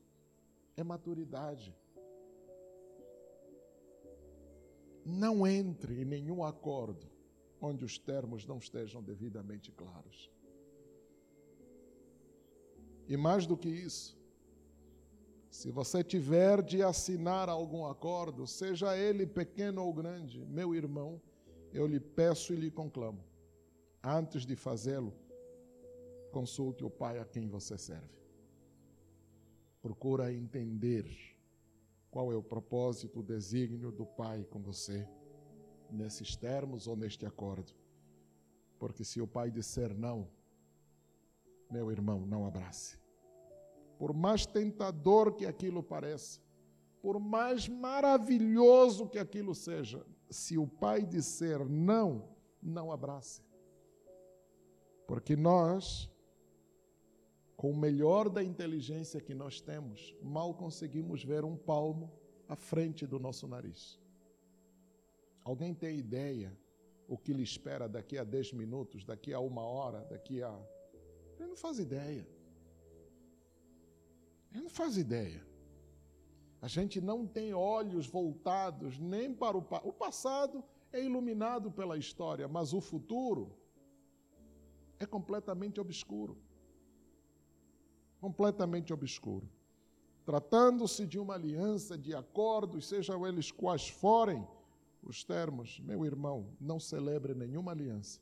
é maturidade. Não entre em nenhum acordo onde os termos não estejam devidamente claros. E mais do que isso, se você tiver de assinar algum acordo, seja ele pequeno ou grande, meu irmão, eu lhe peço e lhe conclamo, antes de fazê-lo, consulte o Pai a quem você serve. Procura entender qual é o propósito, o desígnio do Pai com você, nesses termos ou neste acordo. Porque se o Pai disser não, meu irmão, não abrace. Por mais tentador que aquilo pareça, por mais maravilhoso que aquilo seja, se o Pai disser não, não abrace. Porque nós com o melhor da inteligência que nós temos, mal conseguimos ver um palmo à frente do nosso nariz. Alguém tem ideia o que lhe espera daqui a 10 minutos, daqui a uma hora, daqui a. Ele não faz ideia. Ele não faz ideia. A gente não tem olhos voltados nem para o, o passado é iluminado pela história, mas o futuro é completamente obscuro. Completamente obscuro. Tratando-se de uma aliança de acordos, sejam eles quais forem os termos, meu irmão, não celebre nenhuma aliança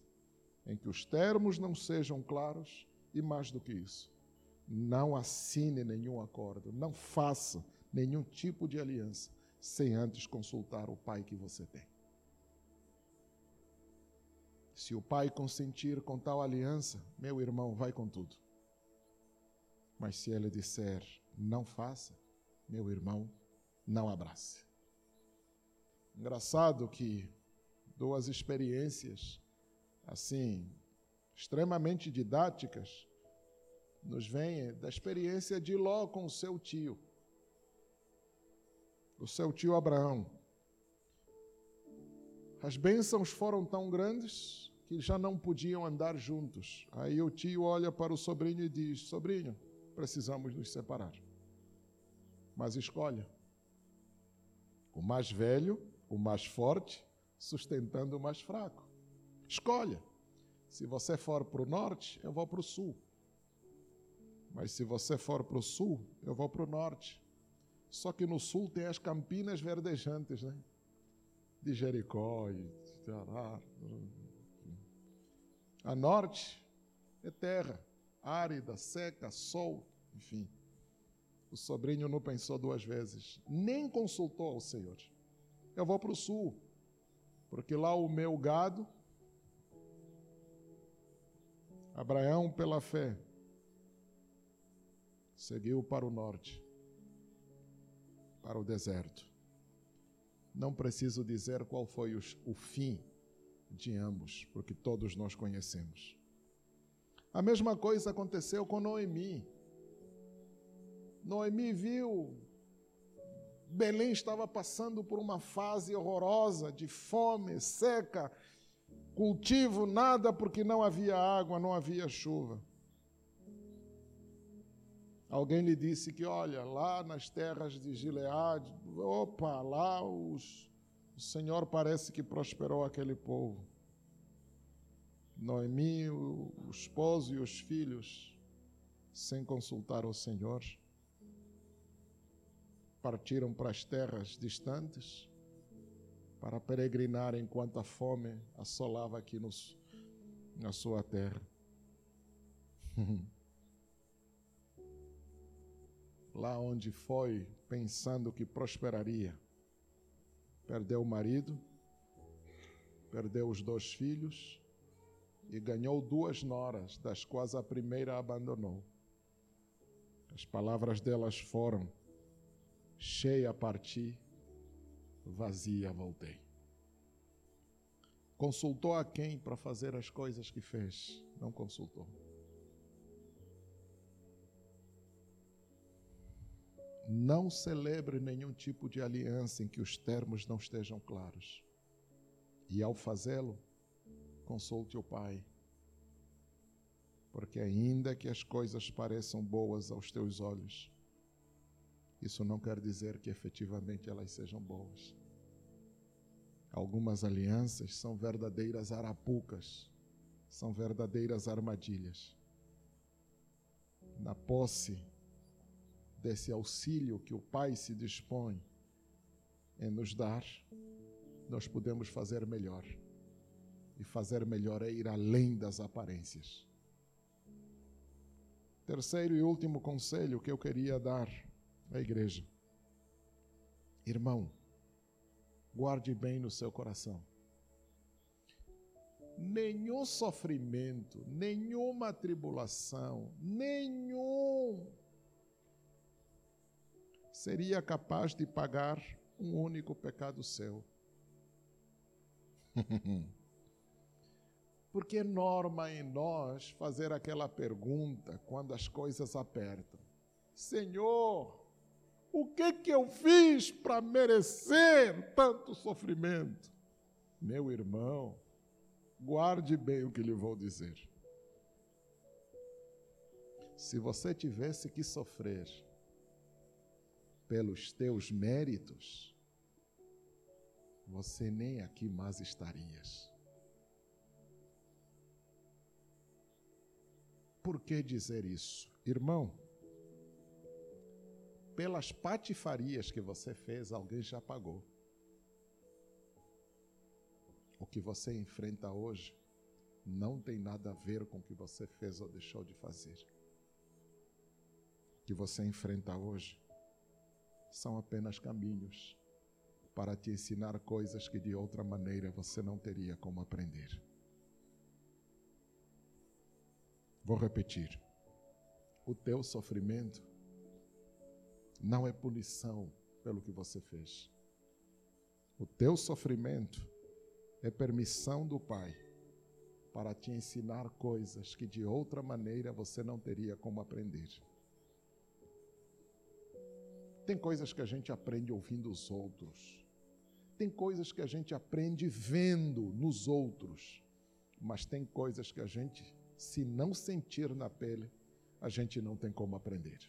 em que os termos não sejam claros e mais do que isso, não assine nenhum acordo, não faça nenhum tipo de aliança sem antes consultar o pai que você tem. Se o pai consentir com tal aliança, meu irmão, vai com tudo. Mas se ele disser não faça, meu irmão, não abrace. Engraçado que duas experiências assim extremamente didáticas nos vêm da experiência de Ló com o seu tio, o seu tio Abraão. As bênçãos foram tão grandes que já não podiam andar juntos. Aí o tio olha para o sobrinho e diz: Sobrinho, precisamos nos separar. Mas escolha o mais velho, o mais forte, sustentando o mais fraco. Escolha. Se você for para o norte, eu vou para o sul. Mas se você for para o sul, eu vou para o norte. Só que no sul tem as campinas verdejantes, né? De Jericó e Ceará. A norte é terra, árida, seca, sol, enfim. O sobrinho não pensou duas vezes, nem consultou ao Senhor. Eu vou para o sul, porque lá o meu gado, Abraão, pela fé, seguiu para o norte, para o deserto. Não preciso dizer qual foi o fim de ambos, porque todos nós conhecemos. A mesma coisa aconteceu com Noemi. Noemi viu Belém estava passando por uma fase horrorosa de fome, seca, cultivo, nada porque não havia água, não havia chuva. Alguém lhe disse que, olha, lá nas terras de Gileade, opa, lá os, o Senhor parece que prosperou aquele povo. Noemi, o, esposo e os filhos, sem consultar o Senhor, partiram para as terras distantes para peregrinar enquanto a fome assolava aqui nos, na sua terra. [LAUGHS] Lá onde foi pensando que prosperaria, perdeu o marido, perdeu os dois filhos e ganhou duas noras, das quais a primeira abandonou. As palavras delas foram: cheia parti, vazia voltei. Consultou a quem para fazer as coisas que fez? Não consultou. Não celebre nenhum tipo de aliança em que os termos não estejam claros. E ao fazê-lo, consulte o Pai. Porque ainda que as coisas pareçam boas aos teus olhos, isso não quer dizer que efetivamente elas sejam boas. Algumas alianças são verdadeiras arapucas, são verdadeiras armadilhas. Na posse desse auxílio que o Pai se dispõe em nos dar, nós podemos fazer melhor. E fazer melhor é ir além das aparências. Terceiro e último conselho que eu queria dar a igreja. Irmão, guarde bem no seu coração. Nenhum sofrimento, nenhuma tribulação, nenhum seria capaz de pagar um único pecado seu. [LAUGHS] Porque é norma em nós fazer aquela pergunta quando as coisas apertam: Senhor, o que que eu fiz para merecer tanto sofrimento? Meu irmão, guarde bem o que lhe vou dizer. Se você tivesse que sofrer pelos teus méritos, você nem aqui mais estarias. Por que dizer isso? Irmão, pelas patifarias que você fez, alguém já pagou. O que você enfrenta hoje não tem nada a ver com o que você fez ou deixou de fazer. O que você enfrenta hoje são apenas caminhos para te ensinar coisas que de outra maneira você não teria como aprender. Vou repetir. O teu sofrimento não é punição pelo que você fez. O teu sofrimento é permissão do Pai para te ensinar coisas que de outra maneira você não teria como aprender. Tem coisas que a gente aprende ouvindo os outros. Tem coisas que a gente aprende vendo nos outros. Mas tem coisas que a gente, se não sentir na pele, a gente não tem como aprender.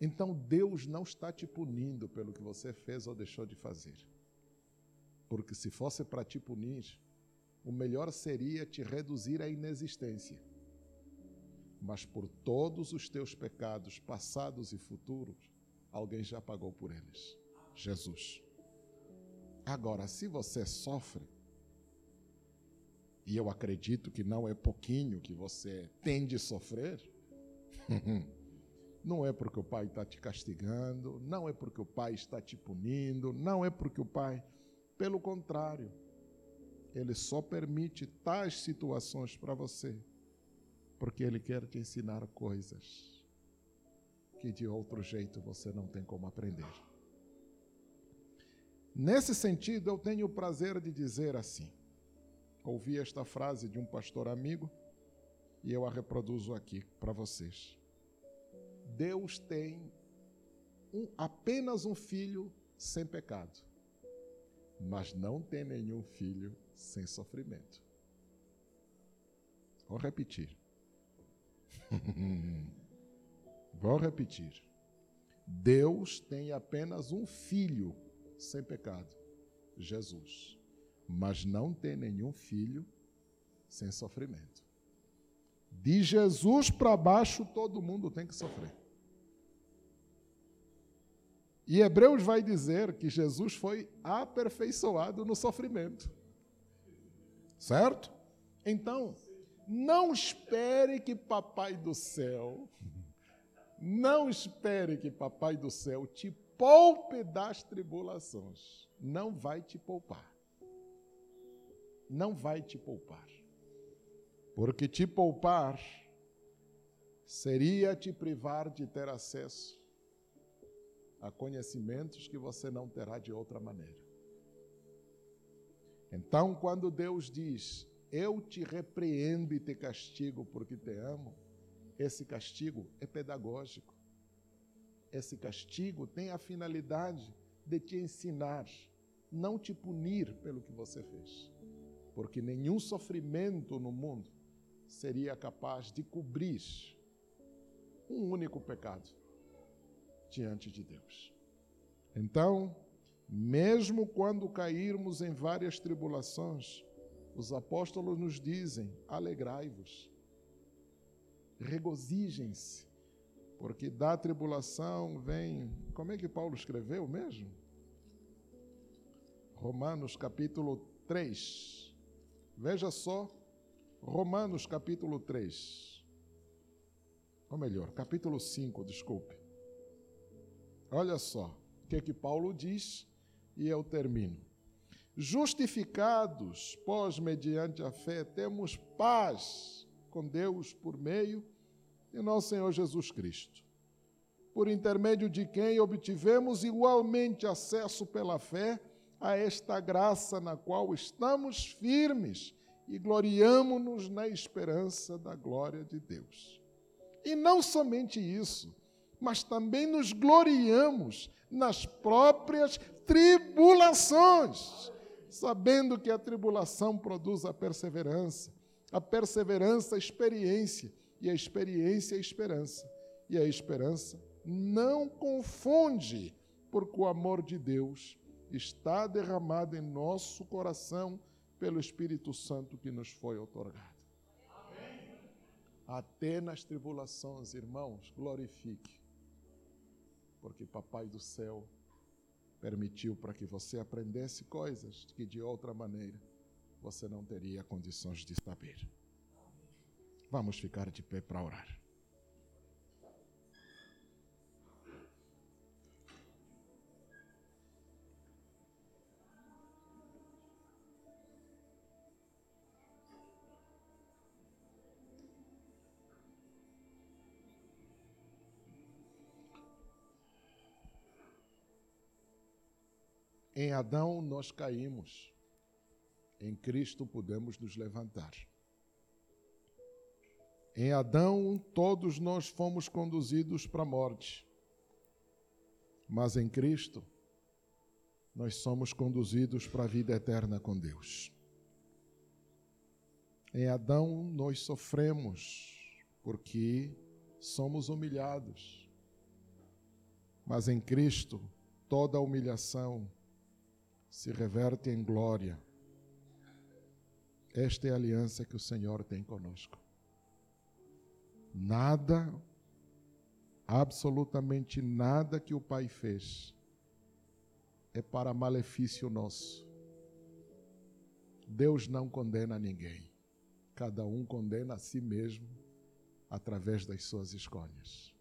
Então Deus não está te punindo pelo que você fez ou deixou de fazer. Porque se fosse para te punir, o melhor seria te reduzir à inexistência. Mas por todos os teus pecados, passados e futuros, alguém já pagou por eles Jesus. Agora, se você sofre, e eu acredito que não é pouquinho que você tem de sofrer, [LAUGHS] não é porque o pai está te castigando, não é porque o pai está te punindo, não é porque o pai pelo contrário, ele só permite tais situações para você, porque ele quer te ensinar coisas que de outro jeito você não tem como aprender. Nesse sentido, eu tenho o prazer de dizer assim. Ouvi esta frase de um pastor amigo e eu a reproduzo aqui para vocês. Deus tem um, apenas um filho sem pecado mas não tem nenhum filho sem sofrimento. Vou repetir. [LAUGHS] Vou repetir. Deus tem apenas um filho sem pecado, Jesus, mas não tem nenhum filho sem sofrimento. De Jesus para baixo, todo mundo tem que sofrer. E Hebreus vai dizer que Jesus foi aperfeiçoado no sofrimento. Certo? Então, não espere que Papai do céu, não espere que Papai do céu te poupe das tribulações. Não vai te poupar. Não vai te poupar. Porque te poupar seria te privar de ter acesso a conhecimentos que você não terá de outra maneira. Então, quando Deus diz: Eu te repreendo e te castigo porque te amo, esse castigo é pedagógico. Esse castigo tem a finalidade de te ensinar, não te punir pelo que você fez. Porque nenhum sofrimento no mundo seria capaz de cobrir um único pecado diante de Deus. Então, mesmo quando cairmos em várias tribulações, os apóstolos nos dizem: alegrai-vos, regozijem-se, porque da tribulação vem. Como é que Paulo escreveu mesmo? Romanos capítulo 3. Veja só, Romanos capítulo 3. Ou melhor, capítulo 5, desculpe. Olha só o que, é que Paulo diz e eu termino. Justificados, pós mediante a fé, temos paz com Deus por meio de nosso Senhor Jesus Cristo, por intermédio de quem obtivemos igualmente acesso pela fé a esta graça na qual estamos firmes e gloriamo-nos na esperança da glória de Deus. E não somente isso, mas também nos gloriamos nas próprias tribulações, sabendo que a tribulação produz a perseverança, a perseverança a experiência, e a experiência a esperança. E a esperança não confunde, porque o amor de Deus está derramado em nosso coração pelo Espírito Santo que nos foi otorgado. até nas tribulações, irmãos, glorifique, porque Papai do céu permitiu para que você aprendesse coisas que de outra maneira você não teria condições de saber. Vamos ficar de pé para orar. Em Adão nós caímos, em Cristo podemos nos levantar. Em Adão todos nós fomos conduzidos para a morte, mas em Cristo nós somos conduzidos para a vida eterna com Deus. Em Adão nós sofremos porque somos humilhados, mas em Cristo toda humilhação se reverte em glória. Esta é a aliança que o Senhor tem conosco. Nada, absolutamente nada que o Pai fez é para malefício nosso. Deus não condena ninguém. Cada um condena a si mesmo através das suas escolhas.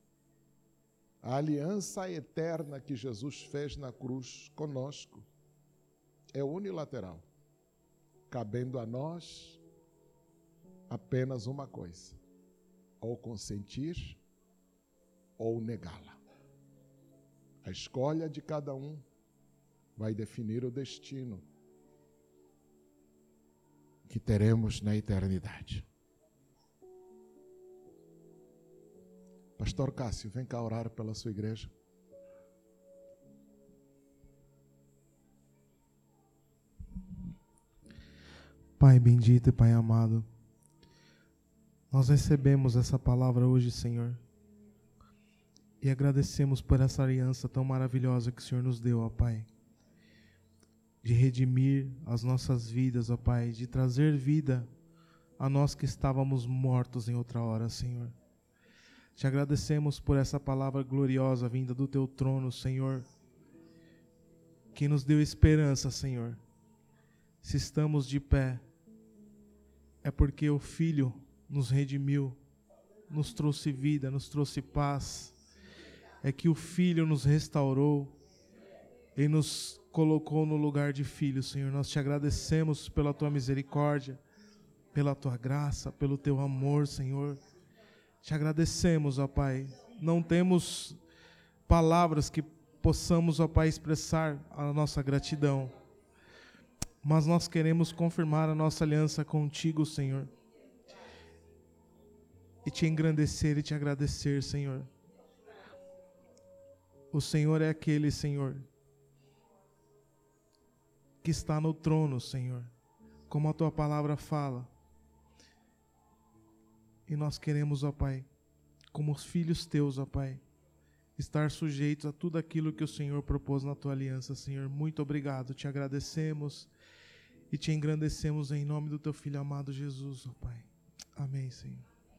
A aliança eterna que Jesus fez na cruz conosco é unilateral, cabendo a nós apenas uma coisa: ou consentir ou negá-la. A escolha de cada um vai definir o destino que teremos na eternidade. Pastor Cássio, vem cá orar pela sua igreja. Pai bendito e Pai amado, nós recebemos essa palavra hoje, Senhor, e agradecemos por essa aliança tão maravilhosa que o Senhor nos deu, ó Pai, de redimir as nossas vidas, ó Pai, de trazer vida a nós que estávamos mortos em outra hora, Senhor. Te agradecemos por essa palavra gloriosa vinda do teu trono, Senhor, que nos deu esperança, Senhor. Se estamos de pé, é porque o Filho nos redimiu, nos trouxe vida, nos trouxe paz. É que o Filho nos restaurou e nos colocou no lugar de filho, Senhor. Nós te agradecemos pela tua misericórdia, pela tua graça, pelo teu amor, Senhor. Te agradecemos, ó Pai. Não temos palavras que possamos, ó Pai, expressar a nossa gratidão mas nós queremos confirmar a nossa aliança contigo, Senhor. E te engrandecer e te agradecer, Senhor. O Senhor é aquele, Senhor, que está no trono, Senhor, como a tua palavra fala. E nós queremos, ó Pai, como os filhos teus, ó Pai, estar sujeitos a tudo aquilo que o Senhor propôs na tua aliança, Senhor. Muito obrigado, te agradecemos e te engrandecemos em nome do teu filho amado Jesus, ó Pai. Amém, Senhor.